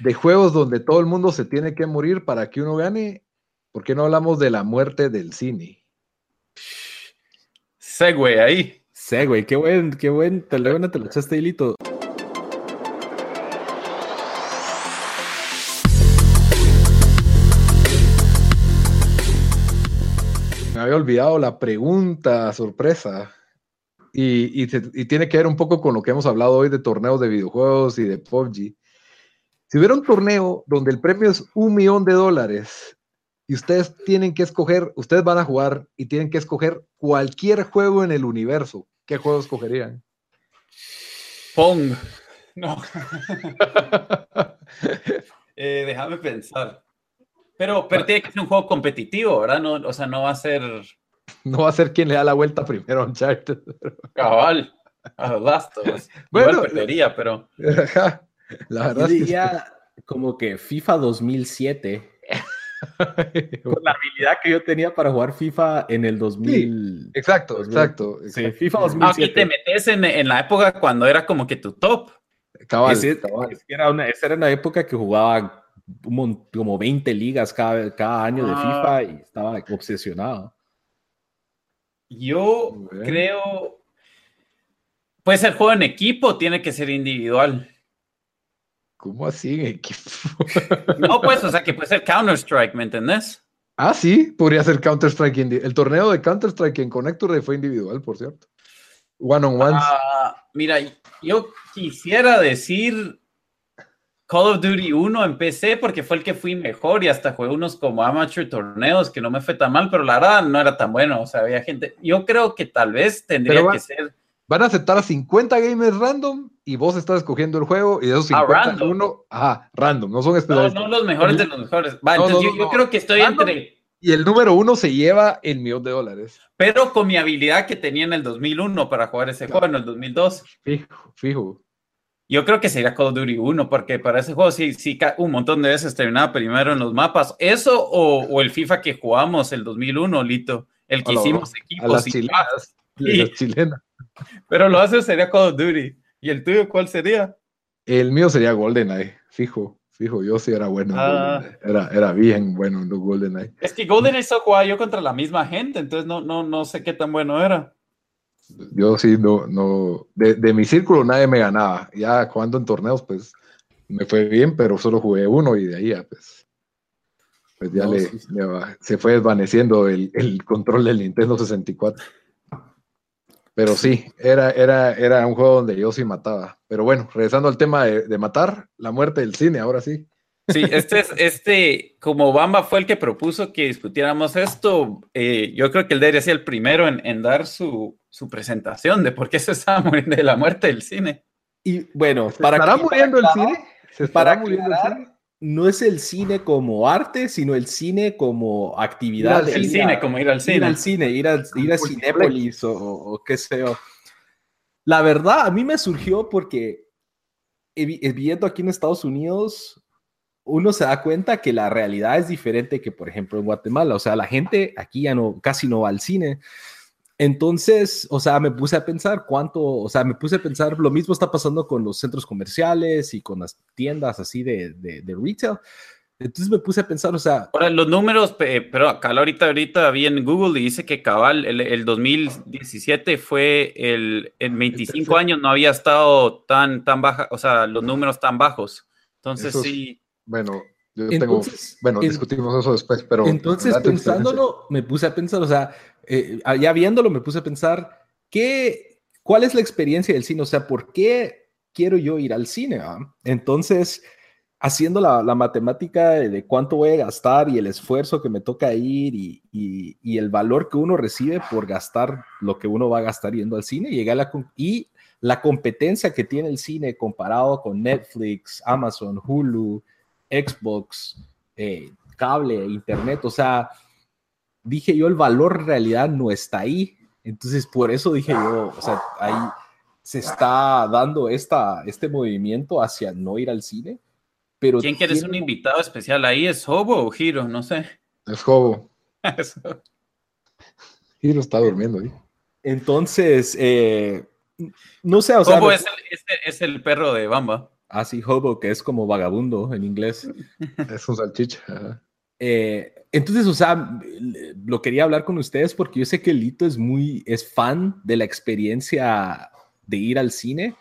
de juegos donde todo el mundo se tiene que morir para que uno gane, ¿por qué no hablamos de la muerte del cine? Segway ahí. Segway, qué buen, qué buen, te lo, te lo echaste hilito. Me había olvidado la pregunta sorpresa. Y, y, tiene que ver un poco con lo que hemos hablado hoy de torneos de videojuegos y de PUBG. Si hubiera un torneo donde el premio es un millón de dólares y ustedes tienen que escoger, ustedes van a jugar y tienen que escoger cualquier juego en el universo. ¿Qué juego escogerían? Pong. No. Eh, déjame pensar. Pero, pero tiene que ser un juego competitivo, ¿verdad? No, o sea, no va a ser. No va a ser quien le da la vuelta primero a Uncharted. Cabal. A Last of Us. Bueno, Igual perdería, pero. La Yo verdad es que diría como que FIFA 2007, con la habilidad que yo tenía para jugar FIFA en el 2000. Exacto, exacto. Sí, exacto. FIFA Ah, aquí 2007. te metes en, en la época cuando era como que tu top. Cabal, Ese- cabal. es que era una, esa era una época que jugaba un como 20 ligas cada, cada año de Ah. FIFA y estaba obsesionado. Yo creo. Puede ser juego en equipo, tiene que ser individual. ¿Cómo así? No, pues, o sea, que puede ser Counter-Strike, ¿me entendés? Ah, sí, podría ser Counter-Strike. El torneo de Counter-Strike en Connector fue individual, por cierto. One on ones. Ah, mira, yo quisiera decir Call of Duty 1 en PC porque fue el que fui mejor y hasta jugué unos como amateur torneos que no me fue tan mal, pero la verdad no era tan bueno. O sea, había gente. Yo creo que tal vez tendría Pero que ser. Van a aceptar a 50 gamers random y vos estás escogiendo el juego y de esos Ah, 50 random. uno, ajá, random, no son No, especialistas. no los mejores de los mejores. Va, No, entonces no, yo, creo que estoy Random. entre. Y el número uno se lleva el millón de dólares. Pero con mi habilidad que tenía en el 2001 para jugar ese juego en el 2002. Fijo, fijo. Yo creo que sería Call of Duty 1, porque para ese juego sí, sí un montón de veces terminaba primero en los mapas. Eso o, o el FIFA que jugamos el 2001, Lito, el que A la- hicimos A equipos. las y- chilenas. Las chilenas. Pero lo hace sería Call of Duty. ¿Y el tuyo cuál sería? El mío sería GoldenEye, fijo, fijo. Yo sí era bueno en Ah. GoldenEye. Era, era bien bueno en GoldenEye. Es que Golden Age jugaba yo contra la misma gente, entonces no, no, no sé qué tan bueno era. Yo sí, no, no. De, de mi círculo nadie me ganaba. Ya jugando en torneos, pues me fue bien, pero solo jugué uno y de ahí ya, pues. Pues ya No, le, sí, va- se fue desvaneciendo el, el control del Nintendo 64. Pero sí, era, era, era un juego donde yo sí mataba. Pero bueno, regresando al tema de, de matar, la muerte del cine, ahora sí. Sí, este es, este, como Bamba fue el que propuso que discutiéramos esto, eh, yo creo que él debería ser el primero en, en dar su, su presentación de por qué se estaba muriendo de la muerte del cine. Y bueno, ¿Se para estará que- muriendo el cine? ¿Se estará para muriendo el cine? No es el cine como arte, sino el cine como actividad. Ir al ir cine, a- como ir al ir cine. al cine, ir a, ir a. Cinépolis o, o qué sé yo. La verdad, a mí me surgió porque eh, vi- viviendo aquí en Estados Unidos, uno se da cuenta que la realidad es diferente que, por ejemplo, en Guatemala. O sea, la gente aquí ya no, casi no va al cine. Entonces, o sea, me puse a pensar cuánto, o sea, me puse a pensar, lo mismo está pasando con los centros comerciales y con las tiendas así de, de, de retail. Entonces me puse a pensar, o sea, Ahora, los números, pe- pero acá ahorita, ahorita vi en Google y dice que cabal, el, el 2017 fue el, en 25 tercer. años no había estado tan, tan baja, o sea, los números tan bajos. Entonces es- sí, Bueno, yo Entonces, tengo. Bueno, en- discutimos eso después, pero. Entonces, pensándolo, me puse a pensar, o sea, eh, ya viéndolo, me puse a pensar, ¿qué, ¿cuál es la experiencia del cine? O sea, ¿por qué quiero yo ir al cine? ah? Entonces, haciendo la, la matemática de, cuánto voy a gastar y el esfuerzo que me toca ir y, y- el valor que uno recibe por gastar lo que uno va a gastar yendo al cine, llegué y la competencia que tiene el cine comparado con Netflix, Amazon, Hulu, Xbox, eh, cable, internet, o sea, dije yo, el valor en realidad no está ahí. Entonces, por eso dije yo, o sea, ahí se está dando esta, este movimiento hacia no ir al cine. Pero ¿quién quieres tiene- un invitado especial ahí? ¿Es Hobo o Hiro? No sé. Es Jobo. Eso. Hiro está durmiendo ahí. Entonces, eh, no sé, o sea, Hobo es el, es el- es el perro de Bamba. así hobo, que es como vagabundo en inglés. Es un salchicha. Eh, entonces, o sea, lo quería hablar con ustedes porque yo sé que Lito es muy, es fan de la experiencia de ir al cine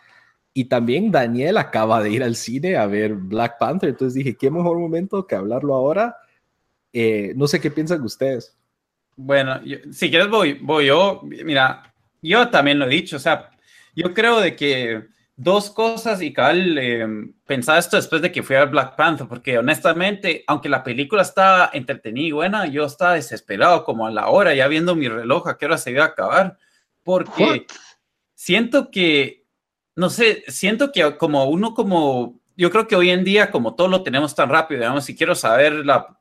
y también Daniel acaba de ir al cine a ver Black Panther, entonces dije, qué mejor momento que hablarlo ahora. Eh, no sé qué piensan ustedes. Bueno, si quieres voy, voy yo. Mira, yo también lo he dicho, o sea, yo creo de que dos cosas y cabal, eh, pensaba esto después de que fui a ver Black Panther, porque honestamente, aunque la película estaba entretenida y buena, yo estaba desesperado como a la hora, ya viendo mi reloj a qué hora se iba a acabar, porque What? siento que, no sé, siento que como uno como, yo creo que hoy en día como todo lo tenemos tan rápido, digamos, si quiero saber la,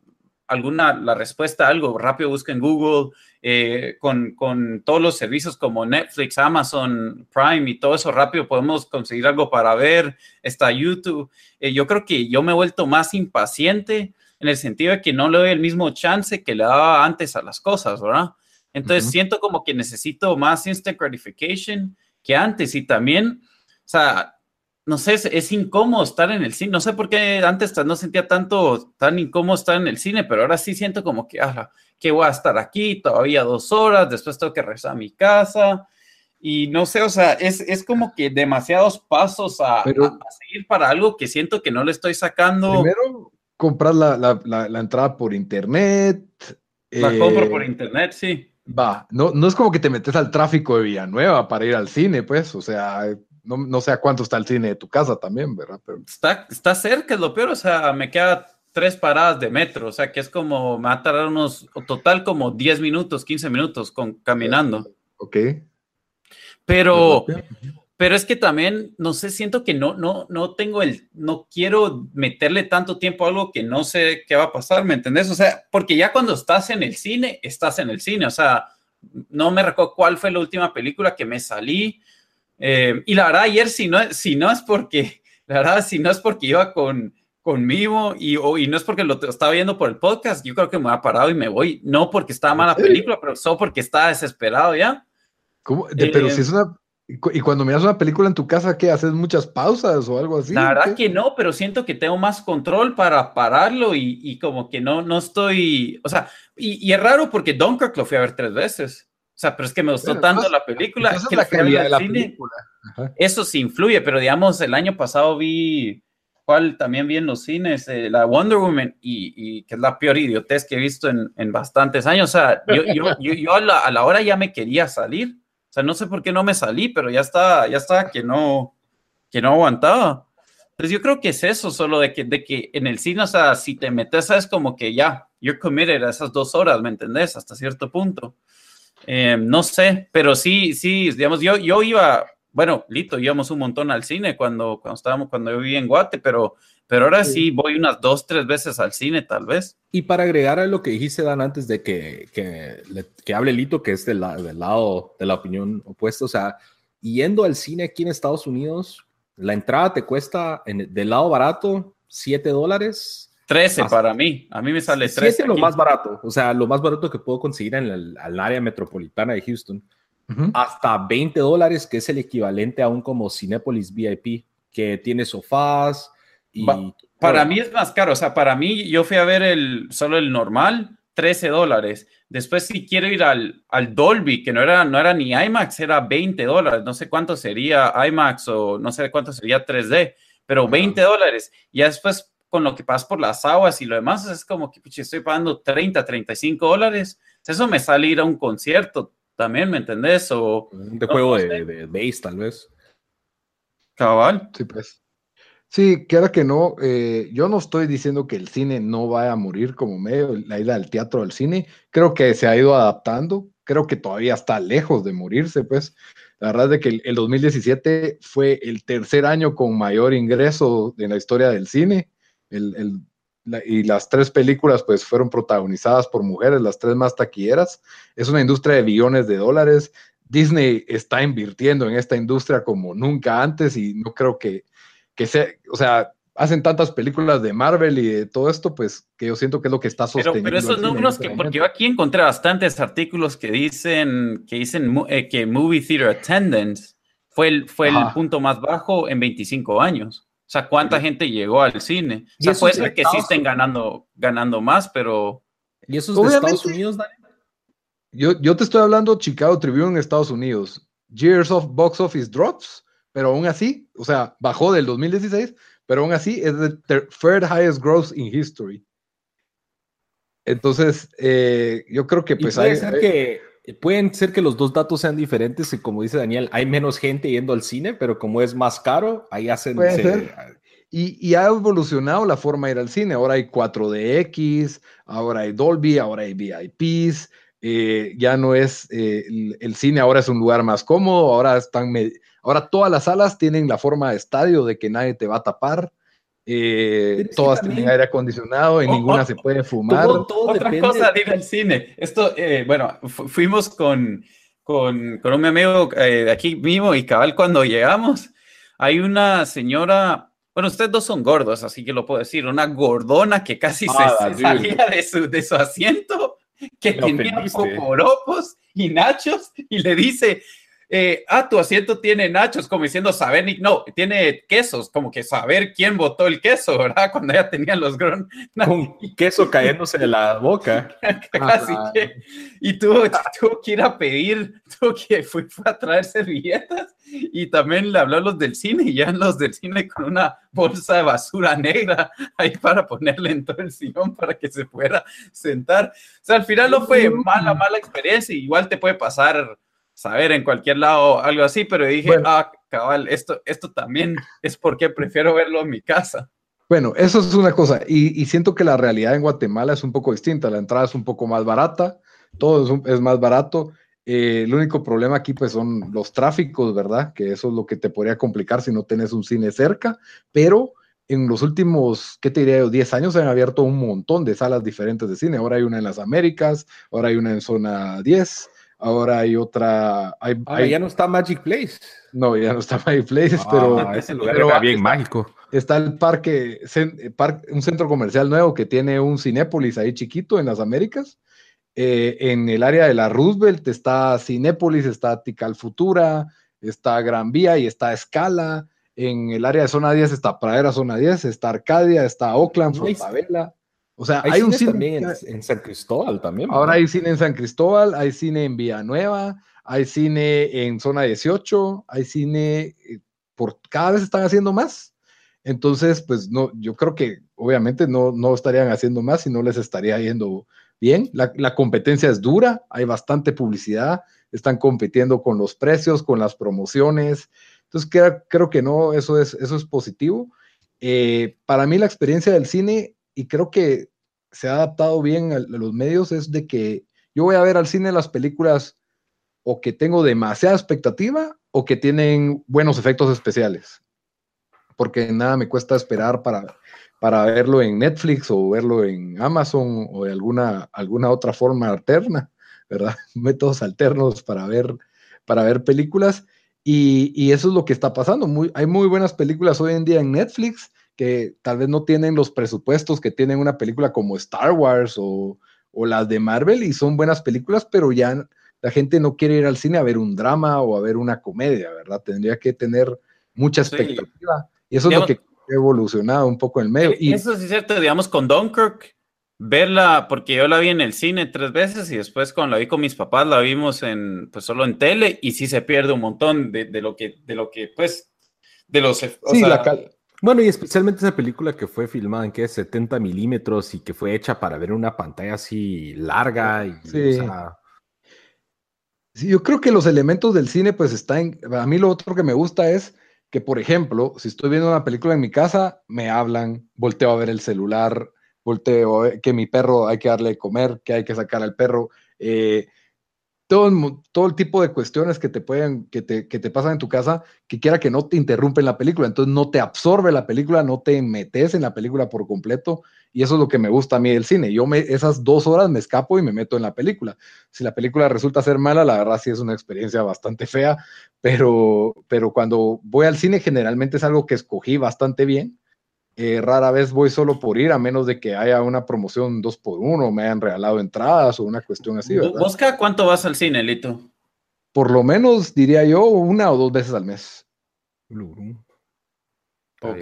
alguna, la respuesta a algo, rápido busco en Google, eh, con, con, todos los servicios como Netflix, Amazon Prime y todo eso rápido podemos conseguir algo para ver, está YouTube. Eh, yo creo que yo me he vuelto más impaciente en el sentido de que no le doy el mismo chance que le daba antes a las cosas, ¿verdad? Entonces siento como que necesito más instant gratification que antes y también, o sea, no sé, es, incómodo estar en el cine. No sé por qué antes no sentía tanto, tan incómodo estar en el cine, pero ahora sí siento como que, ah, que voy a estar aquí todavía dos horas, después tengo que regresar a mi casa. Y no sé, o sea, es, como que demasiados pasos a, seguir para algo que siento que no le estoy sacando. Primero, comprar la, entrada por internet. La compro por eh, internet, sí. Va, no, no es como que te metes al tráfico de Villanueva para ir al cine, pues, o sea, no, no, sé a cuánto está el cine de tu casa también, ¿verdad? Pero... Está, está cerca, es lo peor, o sea, me queda tres paradas de metro, o sea, que es como, me va a tardar unos, total como 10 minutos, 15 minutos con, caminando. Ok. Pero, pero es que también, no sé, siento que no, no, no tengo el, no quiero meterle tanto tiempo a algo que no sé qué va a pasar, ¿me entendés? O sea, porque ya cuando estás en el cine, estás en el cine, o sea, no me recuerdo cuál fue la última película que me salí, eh, y la verdad, ayer, si no, si no es porque, la verdad, si no es porque iba con, conmigo y, y no es porque lo estaba viendo por el podcast, yo creo que me ha parado y me voy. No porque estaba mala película, pero solo porque estaba desesperado ya. ¿Cómo? pero si es eh, una. Y cuando miras una película en tu casa, ¿qué? ¿Haces muchas pausas o algo así? La verdad que no, pero siento que tengo más control para pararlo y, y como que no, no estoy. O sea, y, y, es raro porque Dunkirk lo fui a ver tres veces. Sea, pero es que me gustó tanto la película. que la calidad de la película. Eso sí influye, pero digamos, el año pasado vi, cuál también vi en los cines, eh, la Wonder Woman, y, que es la peor idiotez que he visto en, en bastantes años. O sea, yo, yo, yo, a, la, a, la, hora ya me quería salir. O sea, no sé por qué no me salí, pero ya está, ya está que no, que no aguantaba. Entonces yo creo que es eso, solo de que, de que en el cine, o sea, si te metes, es como que ya, you're committed a esas dos horas, ¿me entendés? Hasta cierto punto. Eh, no sé, pero sí, sí, digamos, yo, yo iba, bueno, Lito, íbamos un montón al cine cuando, cuando estábamos, cuando yo vivía en Guate, pero, pero ahora sí. voy unas dos, tres veces al cine, tal vez. Y para agregar a lo que dijiste, Dan, antes de que, que, que hable Lito, que es del, del, lado de la opinión opuesta, o sea, yendo al cine aquí en Estados Unidos, la entrada te cuesta en, del lado barato 7 dólares 13 para mí. A mí me sale 13. es lo más barato. O sea, lo más barato que puedo conseguir en el, área metropolitana de Houston. Hasta 20 dólares, que es el equivalente a un como Cinepolis VIP, que tiene sofás. Y, para mí es más caro. O sea, para mí, yo fui a ver el, solo el normal, 13 dólares. Después, si quiero ir al, al Dolby, que no era, no era ni IMAX, era 20 dólares. No sé cuánto sería IMAX o no sé cuánto sería 3D, pero 20 dólares. Y después con lo que pasa por las aguas y lo demás, es como que estoy pagando 30, 35 dólares. Eso me sale ir a un concierto también, ¿me entendés? O, de juego de, de, base, tal vez. Cabal. Sí, pues. Sí, que que no, eh, yo no estoy diciendo que el cine no vaya a morir como medio, la ida al teatro al cine, creo que se ha ido adaptando, creo que todavía está lejos de morirse, pues. La verdad es que el, el 2017 fue el tercer año con mayor ingreso en la historia del cine y las tres películas pues fueron protagonizadas por mujeres, las tres más taquilleras. Es una industria de billones de dólares. Disney está invirtiendo en esta industria como nunca antes y no creo que, que sea, o sea, hacen tantas películas de Marvel y de todo esto, pues que yo siento que es lo que está sosteniendo. Pero, esos números, que, porque yo aquí encontré bastantes artículos que dicen que dicen eh, que Movie Theater Attendance fue el, fue el punto más bajo en 25 años. O sea, ¿cuánta gente llegó al cine? O sea, puede ser que sí estén ganando, ganando más, pero... ¿Y eso es de Estados Unidos, Daniel? Yo, yo te estoy hablando Chicago Tribune en Estados Unidos. Years of Box Office Drops, pero aún así, o sea, bajó del 2016, pero aún así es the third highest growth in history. Entonces, eh, yo creo que pues puede ser que Pueden ser que los dos datos sean diferentes y como dice Daniel, hay menos gente yendo al cine, pero como es más caro, ahí hacen... Y, ha evolucionado la forma de ir al cine. Ahora hay 4DX, ahora hay Dolby, ahora hay VIPs. Eh, ya no es eh, el, cine, ahora es un lugar más cómodo. Ahora están, ahora todas las salas tienen la forma de estadio de que nadie te va a tapar. Eh, todas tienen aire acondicionado, y ninguna se puede fumar. Otra cosa de ir al cine. Esto, eh, bueno, fuimos con, con, con, un amigo eh, de aquí mismo y cabal cuando llegamos, hay una señora, bueno, ustedes dos son gordos, así que lo puedo decir, una gordona que casi se, ah, salía de su, de su asiento, que tenía poporopos y nachos y le dice, eh, ah, tu asiento tiene nachos, como diciendo saber, no, tiene quesos, como que saber quién votó el queso, ¿verdad? Cuando ya tenían los gron. Con queso cayéndose de la boca. Casi que, y tuvo, tuvo, que ir a pedir, tuvo que, fue, fue, a traer servilletas y también le habló a los del cine y ya los del cine con una bolsa de basura negra ahí para ponerle en todo el sillón para que se pueda sentar. O sea, al final no fue mala, mala experiencia, igual te puede pasar saber en cualquier lado algo así, pero dije, ah, cabal, esto, esto también es porque prefiero verlo en mi casa. Bueno, eso es una cosa, y, siento que la realidad en Guatemala es un poco distinta, la entrada es un poco más barata, todo es, más barato, eh, el único problema aquí pues son los tráficos, ¿verdad? Que eso es lo que te podría complicar si no tienes un cine cerca, pero en los últimos, ¿qué te diría yo? 10 años se han abierto un montón de salas diferentes de cine. Ahora hay una en las Américas, ahora hay una en zona 10, Ahora hay otra. Hay, ya no está Magic Place. No, ya no está Magic Place, ah, pero. Ese lugar era bien mágico. Está el parque, un centro comercial nuevo que tiene un Cinépolis ahí chiquito en las Américas. Eh, en el área de la Roosevelt está Cinépolis, está Tical Futura, está Gran Vía y está Escala. En el área de zona 10 está Pradera Zona 10, está Arcadia, está Oakland, Fortabella. O sea, hay, un cine en, San Cristóbal también. Ahora hay cine en San Cristóbal, hay cine en Villanueva, hay cine en zona 18, hay cine eh, por cada vez están haciendo más. Entonces, pues no, yo creo que obviamente no, no estarían haciendo más y no les estaría yendo bien. La, competencia es dura, hay bastante publicidad, están compitiendo con los precios, con las promociones. Entonces, creo, creo que no, eso es, eso es positivo. Eh, para mí la experiencia del cine, y creo que se ha adaptado bien a, los medios es de que yo voy a ver al cine las películas o que tengo demasiada expectativa o que tienen buenos efectos especiales. Porque nada me cuesta esperar para, para verlo en Netflix o verlo en Amazon o de alguna, alguna otra forma alterna, ¿verdad? Métodos alternos para ver, para ver películas. Y, eso es lo que está pasando. Hay muy buenas películas hoy en día en Netflix que tal vez no tienen los presupuestos que tienen una película como Star Wars o, las de Marvel y son buenas películas, pero ya la gente no quiere ir al cine a ver un drama o a ver una comedia, ¿verdad? Tendría que tener mucha expectativa. Y eso es lo que ha evolucionado un poco en el medio. Eh, y, eso sí es cierto, digamos, con Dunkirk, verla, porque yo la vi en el cine tres veces y después cuando la vi con mis papás la vimos en, pues solo en tele y sí se pierde un montón de, lo que, de lo que, pues, de los... sí, la, bueno, y especialmente esa película que fue filmada en que es 70 milímetros y que fue hecha para ver una pantalla así larga. Y, sí. sí. yo creo que los elementos del cine, pues están. A mí lo otro que me gusta es que, por ejemplo, si estoy viendo una película en mi casa, me hablan, volteo a ver el celular, volteo a ver que mi perro hay que darle de comer, que hay que sacar al perro. Eh, todo el, tipo de cuestiones que te pueden, que te, que te pasan en tu casa, que quiera que no te interrumpen la película, entonces no te absorbe la película, no te metes en la película por completo, y eso es lo que me gusta a mí del cine. Yo me, esas dos horas me escapo y me meto en la película. Si la película resulta ser mala, la verdad sí es una experiencia bastante fea, pero, pero cuando voy al cine generalmente es algo que escogí bastante bien eh, rara vez voy solo por ir, a menos de que haya una promoción dos por uno, me hayan regalado entradas o una cuestión así. ¿verdad? ¿Vos cuánto vas al cine, Lito? Por lo menos, diría yo, una o dos veces al mes. Ok.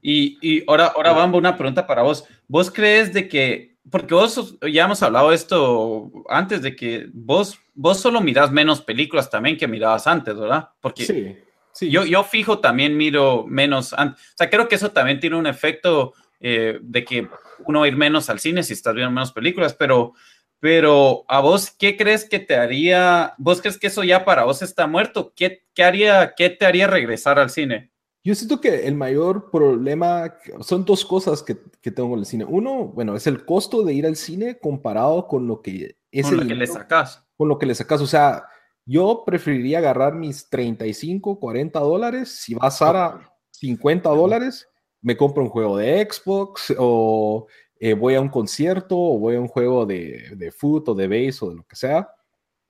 Y, y ahora, ahora vamos una pregunta para vos. ¿Vos crees de que, porque vos ya hemos hablado esto antes, de que vos, vos solo mirás menos películas también que mirabas antes, ¿verdad? Porque sí. Sí. Yo, yo fijo también miro menos. O sea, creo que eso también tiene un efecto eh, de que uno va a ir menos al cine si estás viendo menos películas, pero, pero a vos, ¿qué crees que te haría? ¿Vos crees que eso ya para vos está muerto? ¿Qué, qué haría, qué te haría regresar al cine? Yo siento que el mayor problema son dos cosas que, que tengo con el cine. Uno, bueno, es el costo de ir al cine comparado con lo que es con lo que le sacas. Con lo que le sacas. O sea, yo preferiría agarrar mis 35, 40 dólares. Si va a 50 dólares, me compro un juego de Xbox o eh, voy a un concierto o voy a un juego de, de foot o de base o de lo que sea.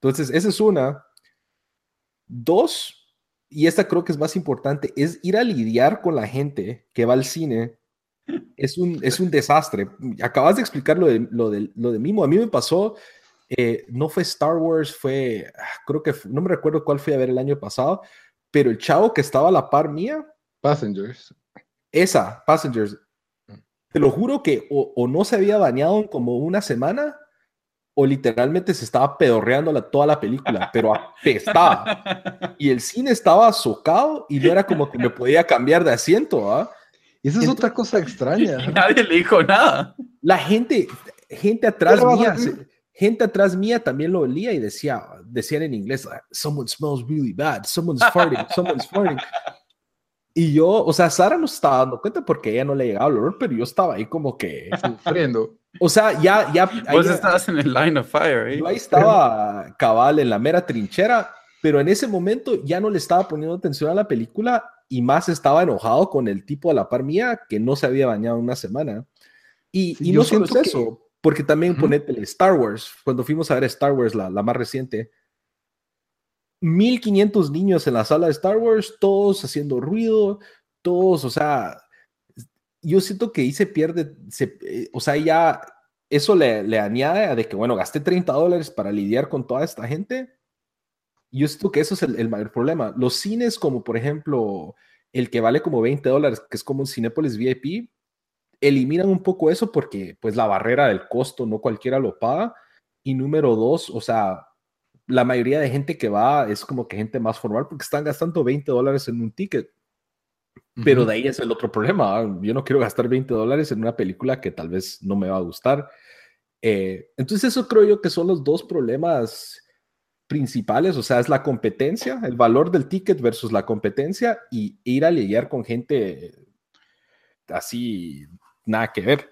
Entonces, esa es una. Dos, y esta creo que es más importante, es ir a lidiar con la gente que va al cine. Es un, es un desastre. Acabas de explicar lo de, lo de, lo de Mimo. A mí me pasó, eh, no fue Star Wars, fue, ah, creo que, no me recuerdo cuál fui a ver el año pasado, pero el chavo que estaba a la par mía. Passengers. Esa, Passengers. Te lo juro que o, no se había bañado en como una semana o literalmente se estaba pedorreando la, toda la película, pero apestaba. Y el cine estaba socado y no era como que me podía cambiar de asiento, ¿ah? Y esa es otra cosa extraña. nadie le dijo nada. La gente, gente atrás mía, gente atrás mía también lo olía y decía, decían en inglés, someone smells really bad, someone's farting, someone's farting. Y yo, o sea, Sara no estaba dando cuenta porque ella no le llegaba el olor, pero yo estaba ahí como que sufriendo. O sea, ya, ya. Vos estabas en el line of fire, ¿eh? Yo ahí estaba cabal en la mera trinchera, pero en ese momento ya no le estaba poniendo atención a la película y más estaba enojado con el tipo de la par mía que no se había bañado una semana. Y, y no solo es eso, porque también ponete el Star Wars, cuando fuimos a ver Star Wars, la, la más reciente, 1500 niños en la sala de Star Wars, todos haciendo ruido, todos, o sea, yo siento que ahí se pierde, se, eh, o sea, ya eso le, le añade a de que, bueno, gasté 30 dólares para lidiar con toda esta gente. Yo siento que eso es el, mayor problema. Los cines, como por ejemplo el que vale como 20 dólares, que es como un Cinépolis VIP, eliminan un poco eso porque pues la barrera del costo no cualquiera lo paga. Y número dos, o sea, la mayoría de gente que va es como que gente más formal porque están gastando 20 dólares en un ticket. Pero de ahí es el otro problema. ¿ah? Yo no quiero gastar 20 dólares en una película que tal vez no me va a gustar. Eh, entonces eso creo yo que son los dos problemas principales. O sea, es la competencia, el valor del ticket versus la competencia y ir a lidiar con gente así, nada que ver.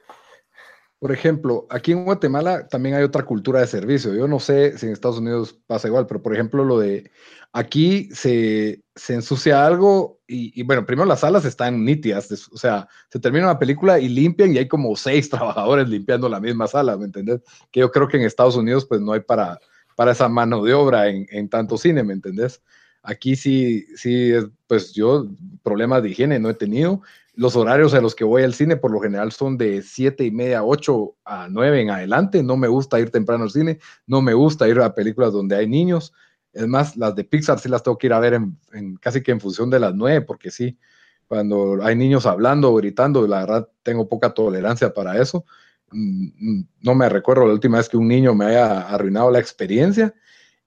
Por ejemplo, aquí en Guatemala también hay otra cultura de servicio. Yo no sé si en Estados Unidos pasa igual, pero por ejemplo, lo de aquí se, se ensucia algo y, bueno, primero las salas están nítidas, o sea, se termina una película y limpian y hay como seis trabajadores limpiando la misma sala, ¿me entendés? Que yo creo que en Estados Unidos pues no hay para, para esa mano de obra en, en tanto cine, ¿me entendés? Aquí sí, sí, pues yo problemas de higiene no he tenido los horarios a los que voy al cine por lo general son de 7 y media, 8 a 9 en adelante. No me gusta ir temprano al cine, no me gusta ir a películas donde hay niños. Es más, las de Pixar sí las tengo que ir a ver en, casi que en función de las 9, porque sí, cuando hay niños hablando o gritando, la verdad tengo poca tolerancia para eso. Mm, mm, no me recuerdo la última vez que un niño me haya arruinado la experiencia.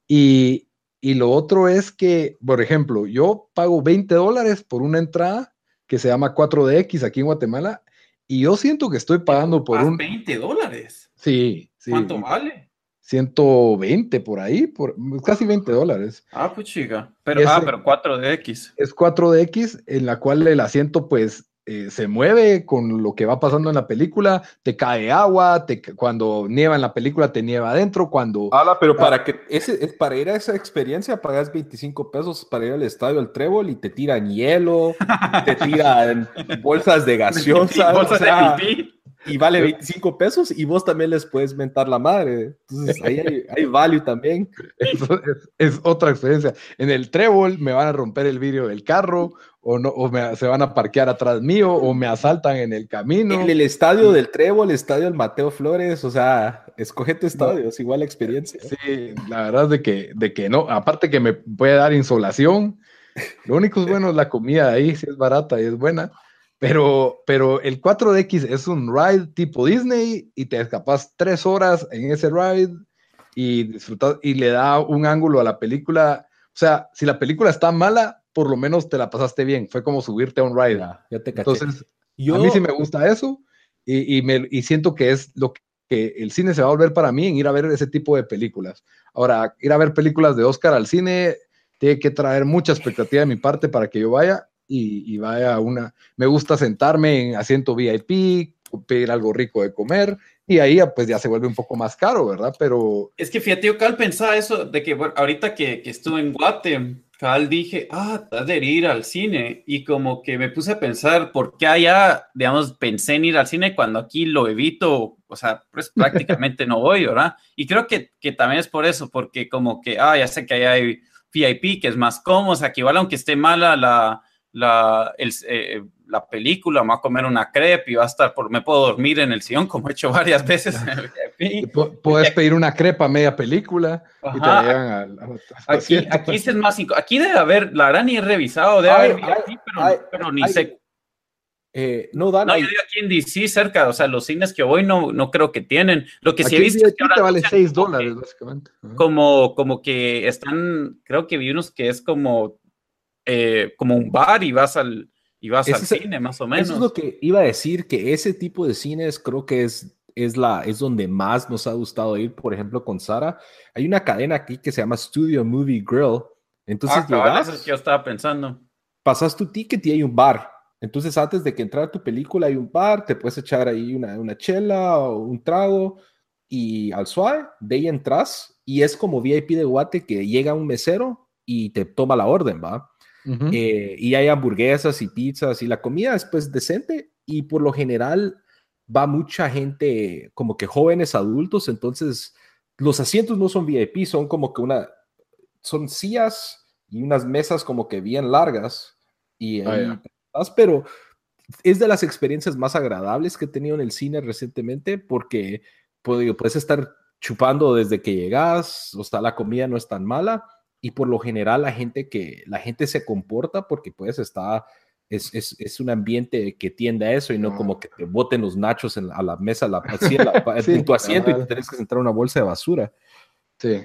Y, y lo otro es que, por ejemplo, yo pago 20 dólares por una entrada que se llama 4DX aquí en Guatemala y yo siento que estoy pagando por un... 20 dólares. Sí, sí. ¿Cuánto vale? 120 por ahí, por casi 20 dólares. Ah, pues chica. Pero, ah, pero 4DX. Es 4DX en la cual el asiento pues eh, se mueve con lo que va pasando en la película, te cae agua, te, cuando nieva en la película te nieva adentro, cuando... Hala, pero para, que ese, para ir a esa experiencia pagas 25 pesos para ir al estadio al Trébol y te tiran hielo, te tiran bolsas de gaseosa, bolsas de y vale 25 pesos y vos también les puedes mentar la madre. Entonces ahí hay, value también. es, es, otra experiencia. En el trébol me van a romper el vidrio del carro o, no, o se van a parquear atrás mío, o me asaltan en el camino. En el estadio del Trébol, el estadio del Mateo Flores, o sea, escoge tu estadio, es igual la experiencia. Sí, la verdad es de que, de que no, aparte que me puede dar insolación, lo único es bueno es la comida ahí, si es barata y es buena, pero, pero el 4DX es un ride tipo Disney y te escapas tres horas en ese ride y disfrutas y le da un ángulo a la película. O sea, si la película está mala, por lo menos te la pasaste bien. Fue como subirte a un ride. Ya, te Entonces, a mí sí me gusta eso y, me, y siento que es lo que el cine se va a volver para mí en ir a ver ese tipo de películas. Ahora, ir a ver películas de Oscar al cine tiene que traer mucha expectativa de mi parte para que yo vaya y, y vaya a una. Me gusta sentarme en asiento VIP, pedir algo rico de comer y ahí pues ya se vuelve un poco más caro, ¿verdad? Pero... Es que fíjate, yo cal pensaba eso de que ahorita que, que estuve en Guate, Cal dije, ah, de ir al cine. Y como que me puse a pensar, ¿por qué allá, digamos, pensé en ir al cine cuando aquí lo evito? O sea, pues prácticamente no voy, ¿verdad? Y creo que, que también es por eso, porque como que, ah, ya sé que allá hay VIP, que es más cómodo, o sea, que igual aunque esté mala la, la, el, eh, la película, me voy a comer una crepe y va a estar, por, me puedo dormir en el sillón, como he hecho varias veces en el VIP. Puedes pedir una crepa a media película y te llegan al, aquí, aquí es más, aquí debe haber, la verdad ni he revisado, debe haber VIP, pero, pero, ni sé. Eh, no, dan, no, yo digo aquí en DC cerca, o sea, los cines que voy no, no creo que tienen. Lo que sí he visto es que ahora vale 6 dólares, básicamente. Como, como que están, creo que vi unos que es como, eh, como un bar y vas al, y vas al cine, más o menos. Eso es lo que iba a decir, que ese tipo de cines creo que es, es, la, es donde más nos ha gustado ir, por ejemplo, con Sara. Hay una cadena aquí que se llama Studio Movie Grill. Entonces ah, llegas, es que yo estaba pensando. Pasas tu ticket y hay un bar. Entonces, antes de que entrara tu película, hay un bar, te puedes echar ahí una, una chela o un trago y al suave, de ahí entras y es como VIP de Guate que llega un mesero y te toma la orden, ¿va? Eh, y hay hamburguesas y pizzas y la comida es pues decente y por lo general va mucha gente como que jóvenes adultos, entonces los asientos no son VIP, son como que una, son sillas y unas mesas como que bien largas y ah, pero es de las experiencias más agradables que he tenido en el cine recientemente porque pues, puedes estar chupando desde que llegas, o sea, la comida no es tan mala y por lo general la gente que la gente se comporta porque pues está es, es, es, un ambiente que tiende a eso y no como que te boten los nachos en, a la mesa, la, en tu asiento y te tienes que centrar una bolsa de basura. Sí.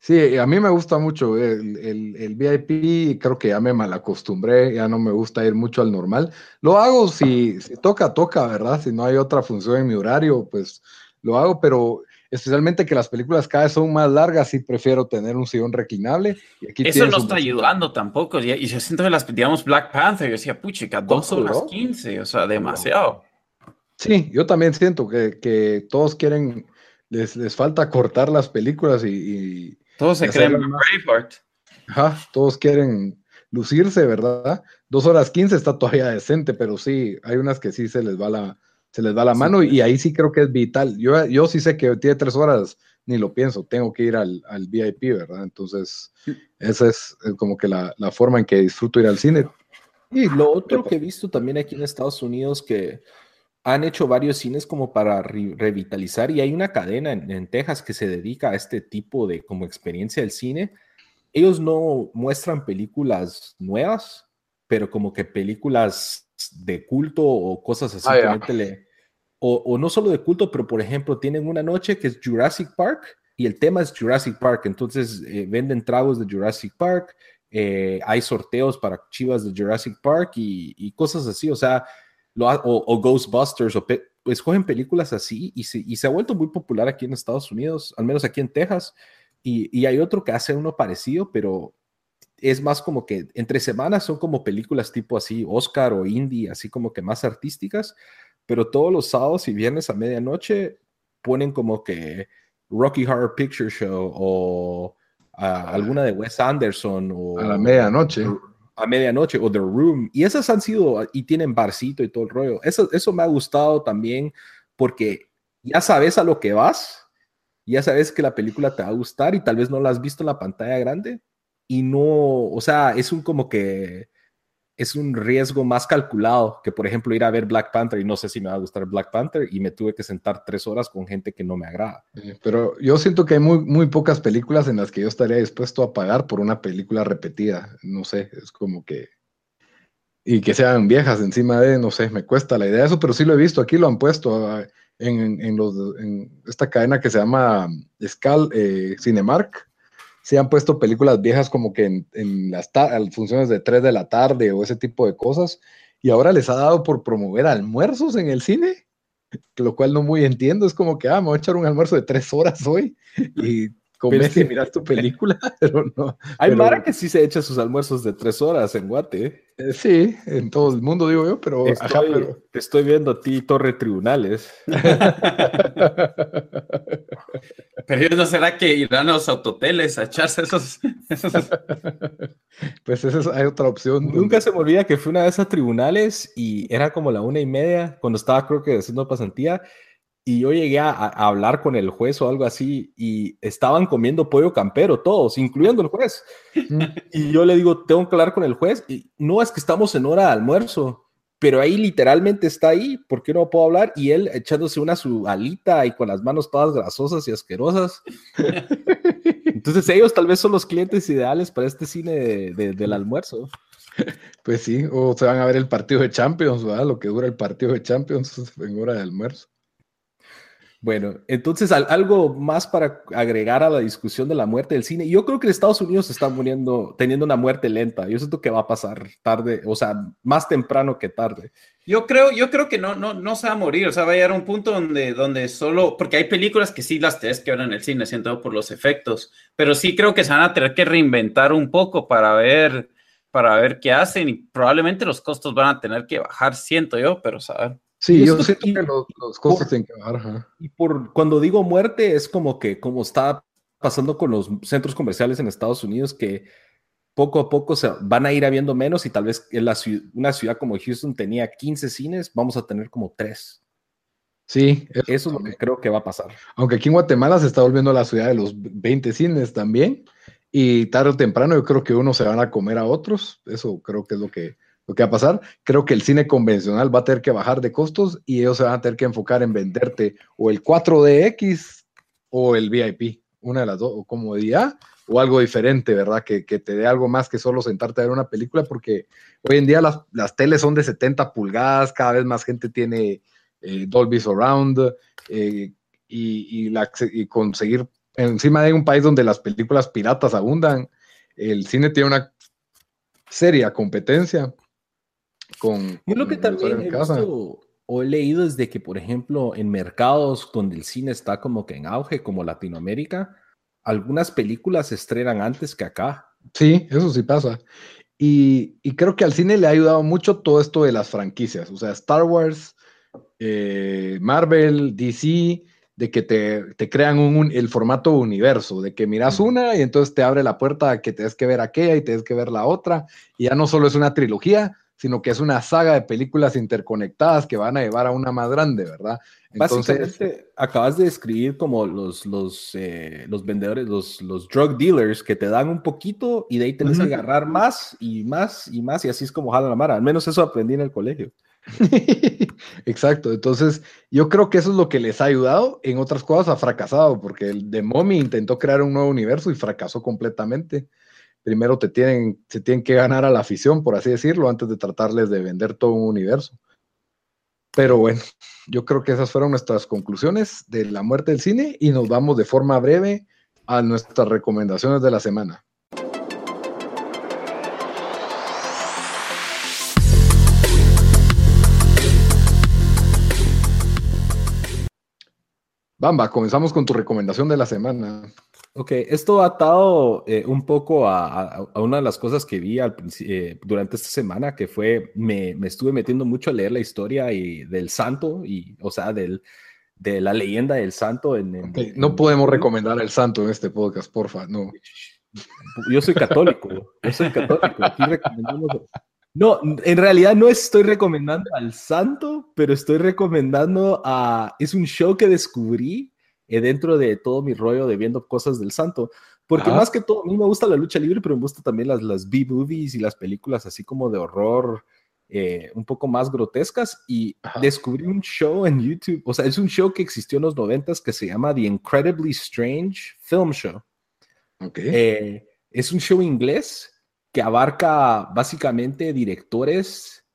Sí, a mí me gusta mucho el, el, el, VIP, creo que ya me malacostumbré, ya no me gusta ir mucho al normal. Lo hago si, si toca, toca, ¿verdad? Si no hay otra función en mi horario, pues lo hago, pero especialmente que las películas cada vez son más largas y prefiero tener un sillón reclinable. Y aquí Eso no está ayudando tampoco. Y, y yo siento que las, digamos, Black Panther, yo decía, puchica, dos horas quince, o sea, demasiado. Sí, yo también siento que, que todos quieren, les, les, falta cortar las películas y... todos se creen Braveheart. Ajá, todos quieren lucirse, ¿verdad? Dos horas quince está todavía decente, pero sí, hay unas que sí se les va la, se les da la mano y ahí sí creo que es vital. Yo, yo sí sé que tiene tres horas, ni lo pienso, tengo que ir al, al VIP, ¿verdad? Entonces, esa es, como que la, la, forma en que disfruto ir al cine. Y lo otro que he visto también aquí en Estados Unidos que han hecho varios cines como para revitalizar y hay una cadena en, en, Texas que se dedica a este tipo de como experiencia del cine. Ellos no muestran películas nuevas, pero como que películas de culto o cosas así. Ah, le, o, no solo de culto, pero por ejemplo, tienen una noche que es Jurassic Park y el tema es Jurassic Park. Entonces eh, venden tragos de Jurassic Park, eh, hay sorteos para chivas de Jurassic Park y, cosas así. O sea, o, Ghostbusters, o escogen películas así y se, ha vuelto muy popular aquí en Estados Unidos, al menos aquí en Texas. Y hay otro que hace uno parecido, pero es más como que entre semanas son como películas tipo así, Oscar o indie, así como que más artísticas pero todos los sábados y viernes a medianoche ponen como que Rocky Horror Picture Show o alguna de Wes Anderson o a la medianoche. A medianoche o The Room. Y esas han sido, y tienen barcito y todo el rollo. Eso, eso me ha gustado también porque ya sabes a lo que vas, ya sabes que la película te va a gustar y tal vez no la has visto en la pantalla grande. Y no, o sea, es un como que es un riesgo más calculado que, por ejemplo, ir a ver Black Panther y no sé si me va a gustar Black Panther y me tuve que sentar tres horas con gente que no me agrada. pero yo siento que hay muy, muy pocas películas en las que yo estaría dispuesto a pagar por una película repetida. No sé, es como que... Y que sean viejas encima de, no sé, me cuesta la idea de eso, pero sí lo he visto, aquí lo han puesto ah, en, en, los, en esta cadena que se llama Scal, eh, Cinemark se han puesto películas viejas como que en, las funciones de 3 de la tarde o ese tipo de cosas, y ahora les ha dado por promover almuerzos en el cine, lo cual no muy entiendo, es como que, ah, me voy a echar un almuerzo de 3 horas hoy, y comes y miras tu película, pero no. Hay pero- Mara que sí se echa sus almuerzos de tres horas en Guate. eh, sí, en todo el mundo digo yo, pero, Estoy, ajá, pero Te estoy viendo a ti, Torre Tribunales. Pero ¿no será que irán a los autoteles a echarse esos, esos pues esa es, hay otra opción. Nunca se me olvida que fui una vez a tribunales y era como la una y media cuando estaba creo que haciendo pasantía y yo llegué a, hablar con el juez o algo así y estaban comiendo pollo campero todos, incluyendo el juez. Y yo le digo, tengo que hablar con el juez y no es que estamos en hora de almuerzo, pero ahí literalmente está ahí, ¿por qué no puedo hablar? Y él echándose una su alita y con las manos todas grasosas y asquerosas. Entonces ellos tal vez son los clientes ideales para este cine de- de- del almuerzo. Pues sí, o se van a ver el partido de Champions, ¿verdad? Lo que dura el partido de Champions en hora de almuerzo. Bueno, entonces al- algo más para agregar a la discusión de la muerte del cine. Yo creo que Estados Unidos está muriendo, teniendo una muerte lenta. Yo siento que va a pasar tarde, o sea, más temprano que tarde. Yo creo, yo creo que no, no, no se va a morir, o sea, va a llegar a un punto donde, donde solo, porque hay películas que sí las tenés que ver en el cine, siento por los efectos, pero sí creo que se van a tener que reinventar un poco para ver, para ver qué hacen y probablemente los costos van a tener que bajar, siento yo, pero saber. Sí, yo siento y- que los, los costos tienen que bajar. Y por cuando digo muerte, es como que, como está pasando con los centros comerciales en Estados Unidos, que poco a poco se van a ir habiendo menos y tal vez en la una ciudad como Houston tenía 15 cines, vamos a tener como 3. Sí, eso Eso es lo que creo que va a pasar. Aunque aquí en Guatemala se está volviendo la ciudad de los 20 cines también. Y tarde o temprano yo creo que unos se van a comer a otros. Eso creo que es lo que, lo que va a pasar. Creo que el cine convencional va a tener que bajar de costos y ellos se van a tener que enfocar en venderte o el 4DX o el VIP. Una de las dos, o comodidad o algo diferente, ¿verdad? Que, que te dé algo más que solo sentarte a ver una película porque hoy en día las, las teles son de 70 pulgadas, cada vez más gente tiene eh, Dolby Surround. eh, y conseguir encima de un país donde las películas piratas abundan, el cine tiene una seria competencia con, Yo lo que también he visto o he leído es de que, por ejemplo, en mercados donde el cine está como que en auge, como Latinoamérica, algunas películas se estrenan antes que acá. Sí, eso sí pasa. Y, y creo que al cine le ha ayudado mucho todo esto de las franquicias, o sea, Star Wars, eh, Marvel, DC, de que te, te crean un, un- el formato universo, de que miras una y entonces te abre la puerta a que tienes que ver aquella y tienes que ver la otra, y ya no solo es una trilogía, sino que es una saga de películas interconectadas que van a llevar a una más grande, ¿verdad? Entonces, Básicamente, acabas de describir como los, los, eh, los vendedores, los, los drug dealers que te dan un poquito y de ahí tenés que Ujú. agarrar más y más y más y así es como jala la mara. Al menos eso aprendí en el colegio. Exacto, entonces yo creo que eso es lo que les ha ayudado. En otras cosas ha fracasado, porque el de Mommy intentó crear un nuevo universo y fracasó completamente. Primero te tienen, se tienen que ganar a la afición, por así decirlo, antes de tratarles de vender todo un universo. Pero bueno, yo creo que esas fueron nuestras conclusiones de la muerte del cine y nos vamos de forma breve a nuestras recomendaciones de la semana. Bamba, comenzamos con tu recomendación de la semana. Ok, esto ha atado eh, un poco a, a- a una de las cosas que vi al eh, durante esta semana, que fue, me, me estuve metiendo mucho a leer la historia y, del santo, y, o sea, del, de la leyenda del santo. En, en- Ok, no en- podemos recomendar el santo en este podcast, porfa, no. Yo soy católico, yo soy católico. aquí recomendamos- No, en realidad no estoy recomendando al santo, pero estoy recomendando a... Es un show que descubrí eh, dentro de todo mi rollo de viendo cosas del santo. Porque Ajá. más que todo, a mí me gusta la lucha libre, pero me gusta también las, las B-movies y las películas así como de horror eh, un poco más grotescas. Y Ajá. descubrí un show en YouTube, o sea, es un show que existió en los noventas que se llama The Incredibly Strange Film Show. Ok. Eh, es un show inglés que abarca básicamente directores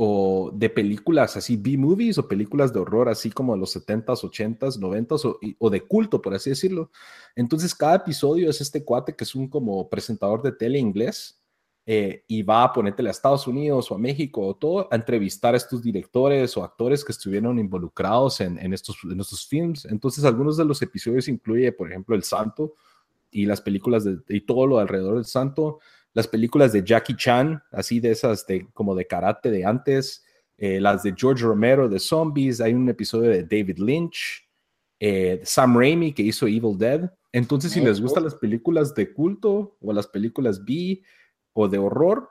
o de películas así, B-movies o películas de horror así como de los 70s, 80s, 90s o, o de culto, por así decirlo. Entonces cada episodio es este cuate que es un como presentador de tele inglés eh, y va a ponértele a Estados Unidos o a México o todo a entrevistar a estos directores o actores que estuvieron involucrados en, en estos, en estos films. Entonces algunos de los episodios incluye, por ejemplo, El Santo, y las películas de, y todo lo alrededor del santo, las películas de Jackie Chan, así de esas de como de karate de antes, eh, las de George Romero de zombies, hay un episodio de David Lynch, eh, Sam Raimi que hizo Evil Dead. Entonces, si les gustan las películas de culto o las películas B o de horror,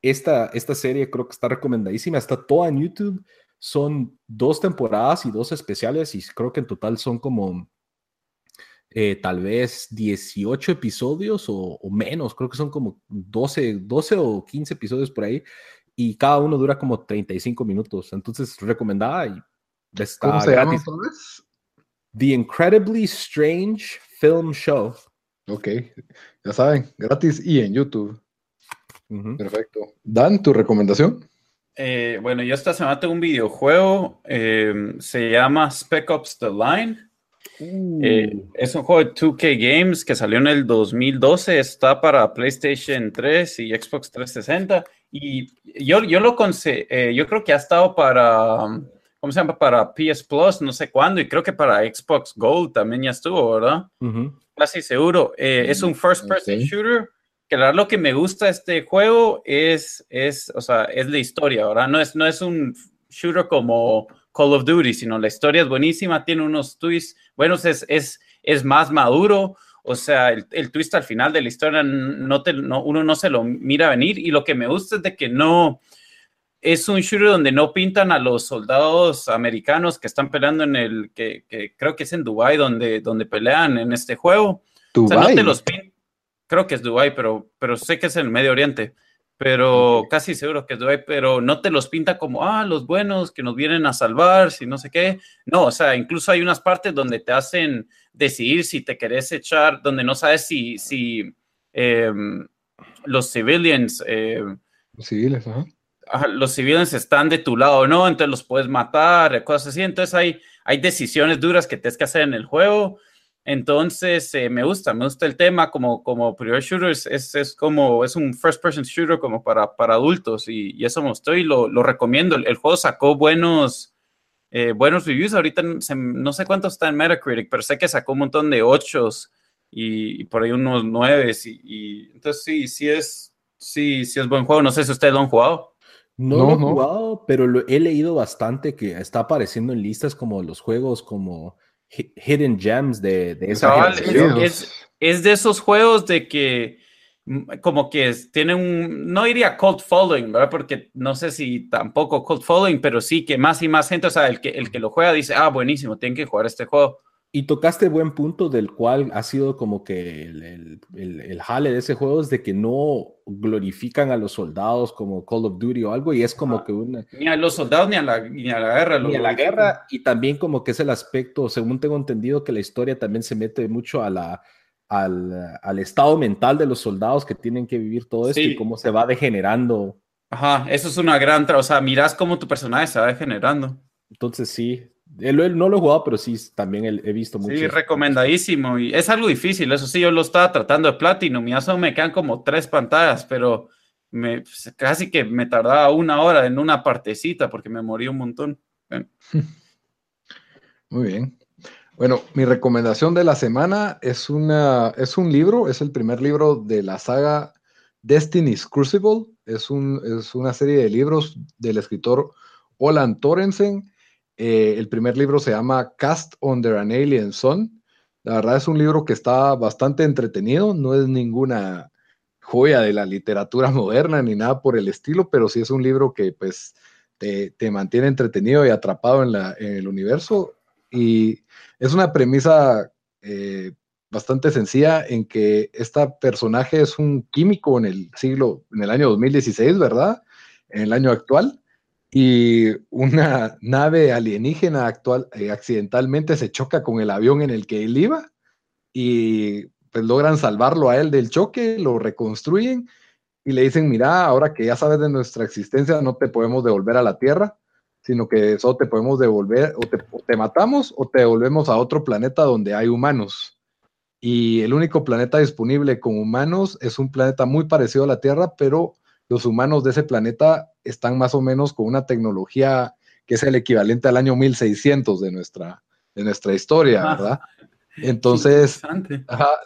esta, esta serie creo que está recomendadísima. Está toda en YouTube. Son dos temporadas y dos especiales y creo que en total son como eh, tal vez 18 episodios o, menos. Creo que son como 12, 12 o 15 episodios por ahí y cada uno dura como 35 minutos. Entonces, recomendada y está ¿Cómo se gratis. The Incredibly Strange Film Show. Ok, ya saben, gratis y en YouTube. Perfecto. Dan, ¿tu recomendación? Eh, bueno, yo esta semana tengo un videojuego, em, se llama Spec Ops The Line. Eh, uh. es un juego de 2K Games que salió en el 2012, está para PlayStation 3 y Xbox 360. Y yo, yo lo eh, yo creo que ha estado para, ¿cómo se llama? Para PS Plus, no sé cuándo, y creo que para Xbox Gold también ya estuvo, ¿verdad? Casi seguro. es un first person shooter que la verdad lo que me gusta de este juego es, es, o sea, es la historia, ¿verdad? No es, no es un shooter como Call of Duty, sino la historia es buenísima, tiene unos twists. Buenos, es, es, es más maduro, o sea, el, el, twist al final de la historia no te, no, uno no se lo mira venir y lo que me gusta es de que no, es un shooter donde no pintan a los soldados americanos que están peleando en el, que, que creo que es en Dubai donde, donde pelean en este juego. O sea, no te los creo que es Dubai, pero, pero sé que es en el Medio Oriente, pero casi seguro que es Dubai, pero no te los pinta como, ah, los buenos que nos vienen a salvar, si no sé qué. No, o sea, incluso hay unas partes donde te hacen decidir si te querés echar, donde no sabes si, si em, los civilians... Los civiles, ajá. Los civiles están de tu lado o no, entonces los puedes matar, cosas así. Entonces hay, hay decisiones duras que tienes que hacer en el juego entonces, eh, me gusta, me gusta el tema como, como prior shooters, es, es, como, es un first person shooter como para, para adultos y, eso me gustó y lo, lo recomiendo. El, juego sacó buenos, eh, buenos reviews, ahorita no sé cuánto está en Metacritic, pero sé que sacó un montón de ochos y, por ahí unos nueves y, entonces sí, sí es, sí, sí es buen juego. No sé si ustedes lo han jugado. No, lo he jugado, pero lo, he leído bastante que está apareciendo en listas como los juegos como hidden gems de, de esa es, es, de esos juegos de que mm, como que tiene un, no diría cult following, ¿verdad? Porque no sé si tampoco cult following, pero sí que más y más gente, o sea, el que, el que lo juega dice, ah, buenísimo, tienen que jugar este juego. Y tocaste buen punto del cual ha sido como que el, el, el, jale de ese juego es de que no glorifican a los soldados como Call of Duty o algo y es como que una... Ni a los soldados ni a la, ni a la guerra. Ni a la guerra y también como que es el aspecto, según tengo entendido, que la historia también se mete mucho a la, al, al estado mental de los soldados que tienen que vivir todo esto y cómo se va degenerando. Ajá, eso es una gran... O sea, miras cómo tu personaje se va degenerando. Entonces sí, él, no lo he jugado, pero sí, también he visto mucho. Sí, recomendadísimo. Y es algo difícil, eso sí, yo lo estaba tratando de Platinum y eso me quedan como tres pantallas, pero me, pues, casi que me tardaba una hora en una partecita porque me morí un montón. Muy bien. Bueno, mi recomendación de la semana es, una, es un libro, es el primer libro de la saga Destiny's Crucible. Es, un, es una serie de libros del escritor Olan Torensen eh, el primer libro se llama Cast Under an Alien Sun. La verdad es un libro que está bastante entretenido, no es ninguna joya de la literatura moderna ni nada por el estilo, pero sí es un libro que pues te, mantiene entretenido y atrapado en, el universo. Y es una premisa eh, bastante sencilla en que este personaje es un químico en el siglo, en el año 2016, ¿verdad? En el año actual y una nave alienígena actual eh, accidentalmente se choca con el avión en el que él iba y pues logran salvarlo a él del choque, lo reconstruyen y le dicen, mira, ahora que ya sabes de nuestra existencia, no te podemos devolver a la Tierra, sino que solo te podemos devolver, o te, o te matamos o te devolvemos a otro planeta donde hay humanos. Y el único planeta disponible con humanos es un planeta muy parecido a la Tierra, pero los humanos de ese planeta están más o menos con una tecnología que es el equivalente al año 1600 de nuestra, de nuestra historia, ¿verdad? Entonces,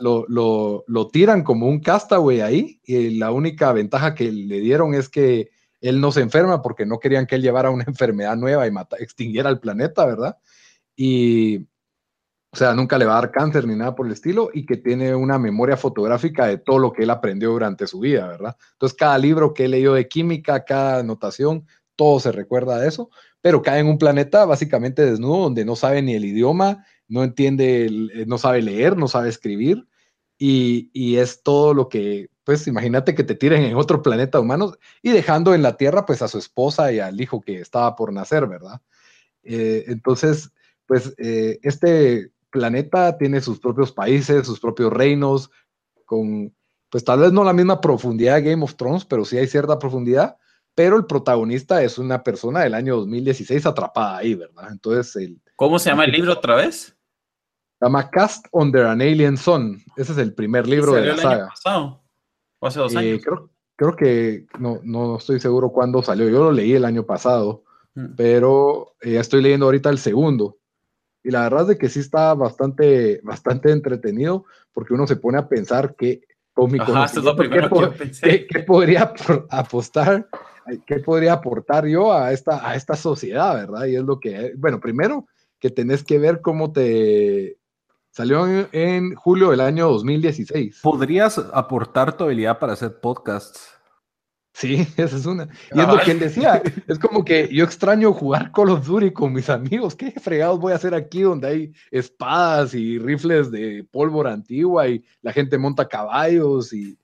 lo, lo, lo, tiran como un castaway ahí y la única ventaja que le dieron es que él no se enferma porque no querían que él llevara una enfermedad nueva y extinguiera el planeta, ¿verdad? Y, o sea, nunca le va a dar cáncer ni nada por el estilo y que tiene una memoria fotográfica de todo lo que él aprendió durante su vida, ¿verdad? Entonces, cada libro que he leído de química, cada anotación, todo se recuerda de eso, pero cae en un planeta básicamente desnudo donde no sabe ni el idioma, no entiende, eh, no sabe leer, no sabe escribir y, y es todo lo que pues imagínate que te tiren en otro planeta humano y dejando en la Tierra pues a su esposa y al hijo que estaba por nacer, ¿verdad? Eh, entonces, pues eh, este planeta tiene sus propios países, sus propios reinos, con pues tal vez no la misma profundidad de Game of Thrones, pero sí hay cierta profundidad, pero el protagonista es una persona del año 2016 atrapada ahí, ¿verdad? Entonces, el, ¿cómo se llama el libro otra vez? Se llama Cast Under an Alien Sun. Ese es el primer libro de la saga. ¿O hace dos años? creo, creo, que no, no estoy seguro cuándo salió. Yo lo leí el año pasado, mm. pero eh, estoy leyendo ahorita el segundo. Y la verdad es de que sí está bastante, bastante entretenido porque uno se pone a pensar que con mi Ajá, es lo primero ¿qué, que pensé. ¿qué, podría apostar, qué podría aportar yo a esta, a esta sociedad, verdad? Y es lo que, bueno, primero que tenés que ver cómo te, Salió en, julio del año 2016. ¿Podrías aportar tu habilidad para hacer podcasts? Sí, esa es una. Y es lo que él decía. Es como que yo extraño jugar Call of Duty con mis amigos. ¿Qué fregados voy a hacer aquí donde hay espadas y rifles de pólvora antigua y la gente monta caballos y,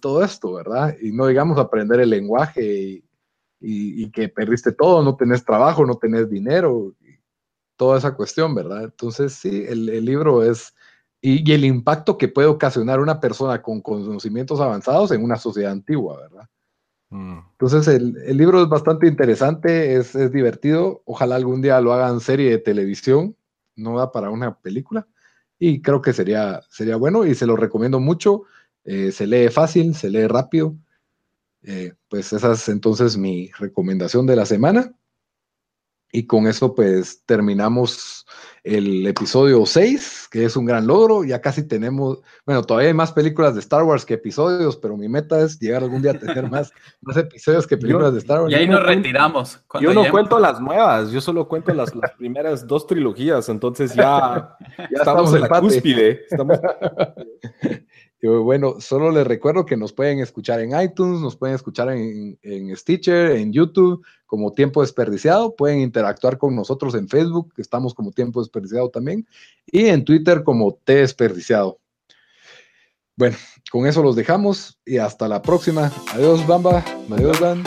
todo esto, ¿verdad? Y no digamos aprender el lenguaje y, y, que perdiste todo, no tenés trabajo, no tenés dinero toda esa cuestión, ¿verdad? Entonces, sí, el, libro es, y, el impacto que puede ocasionar una persona con conocimientos avanzados en una sociedad antigua, ¿verdad? Mm. Entonces, el, libro es bastante interesante, es, divertido, ojalá algún día lo hagan serie de televisión, no da para una película, y creo que sería, sería bueno y se lo recomiendo mucho, eh, se lee fácil, se lee rápido. Eh, pues esa es entonces mi recomendación de la semana. Y con eso pues terminamos el episodio 6, que es un gran logro. Ya casi tenemos, bueno, todavía hay más películas de Star Wars que episodios, pero mi meta es llegar algún día a tener más, más episodios que películas de Star Wars. Y ahí nos retiramos. Yo no cuento las nuevas, yo solo cuento las, las primeras dos trilogías, entonces ya, estamos, en la cúspide. Estamos... Bueno, solo les recuerdo que nos pueden escuchar en iTunes, nos pueden escuchar en, Stitcher, en YouTube, como Tiempo Desperdiciado. Pueden interactuar con nosotros en Facebook, estamos como Tiempo Desperdiciado también, y en Twitter como T Desperdiciado. Bueno, con eso los dejamos y hasta la próxima. Adiós, Bamba. Adiós, Dan.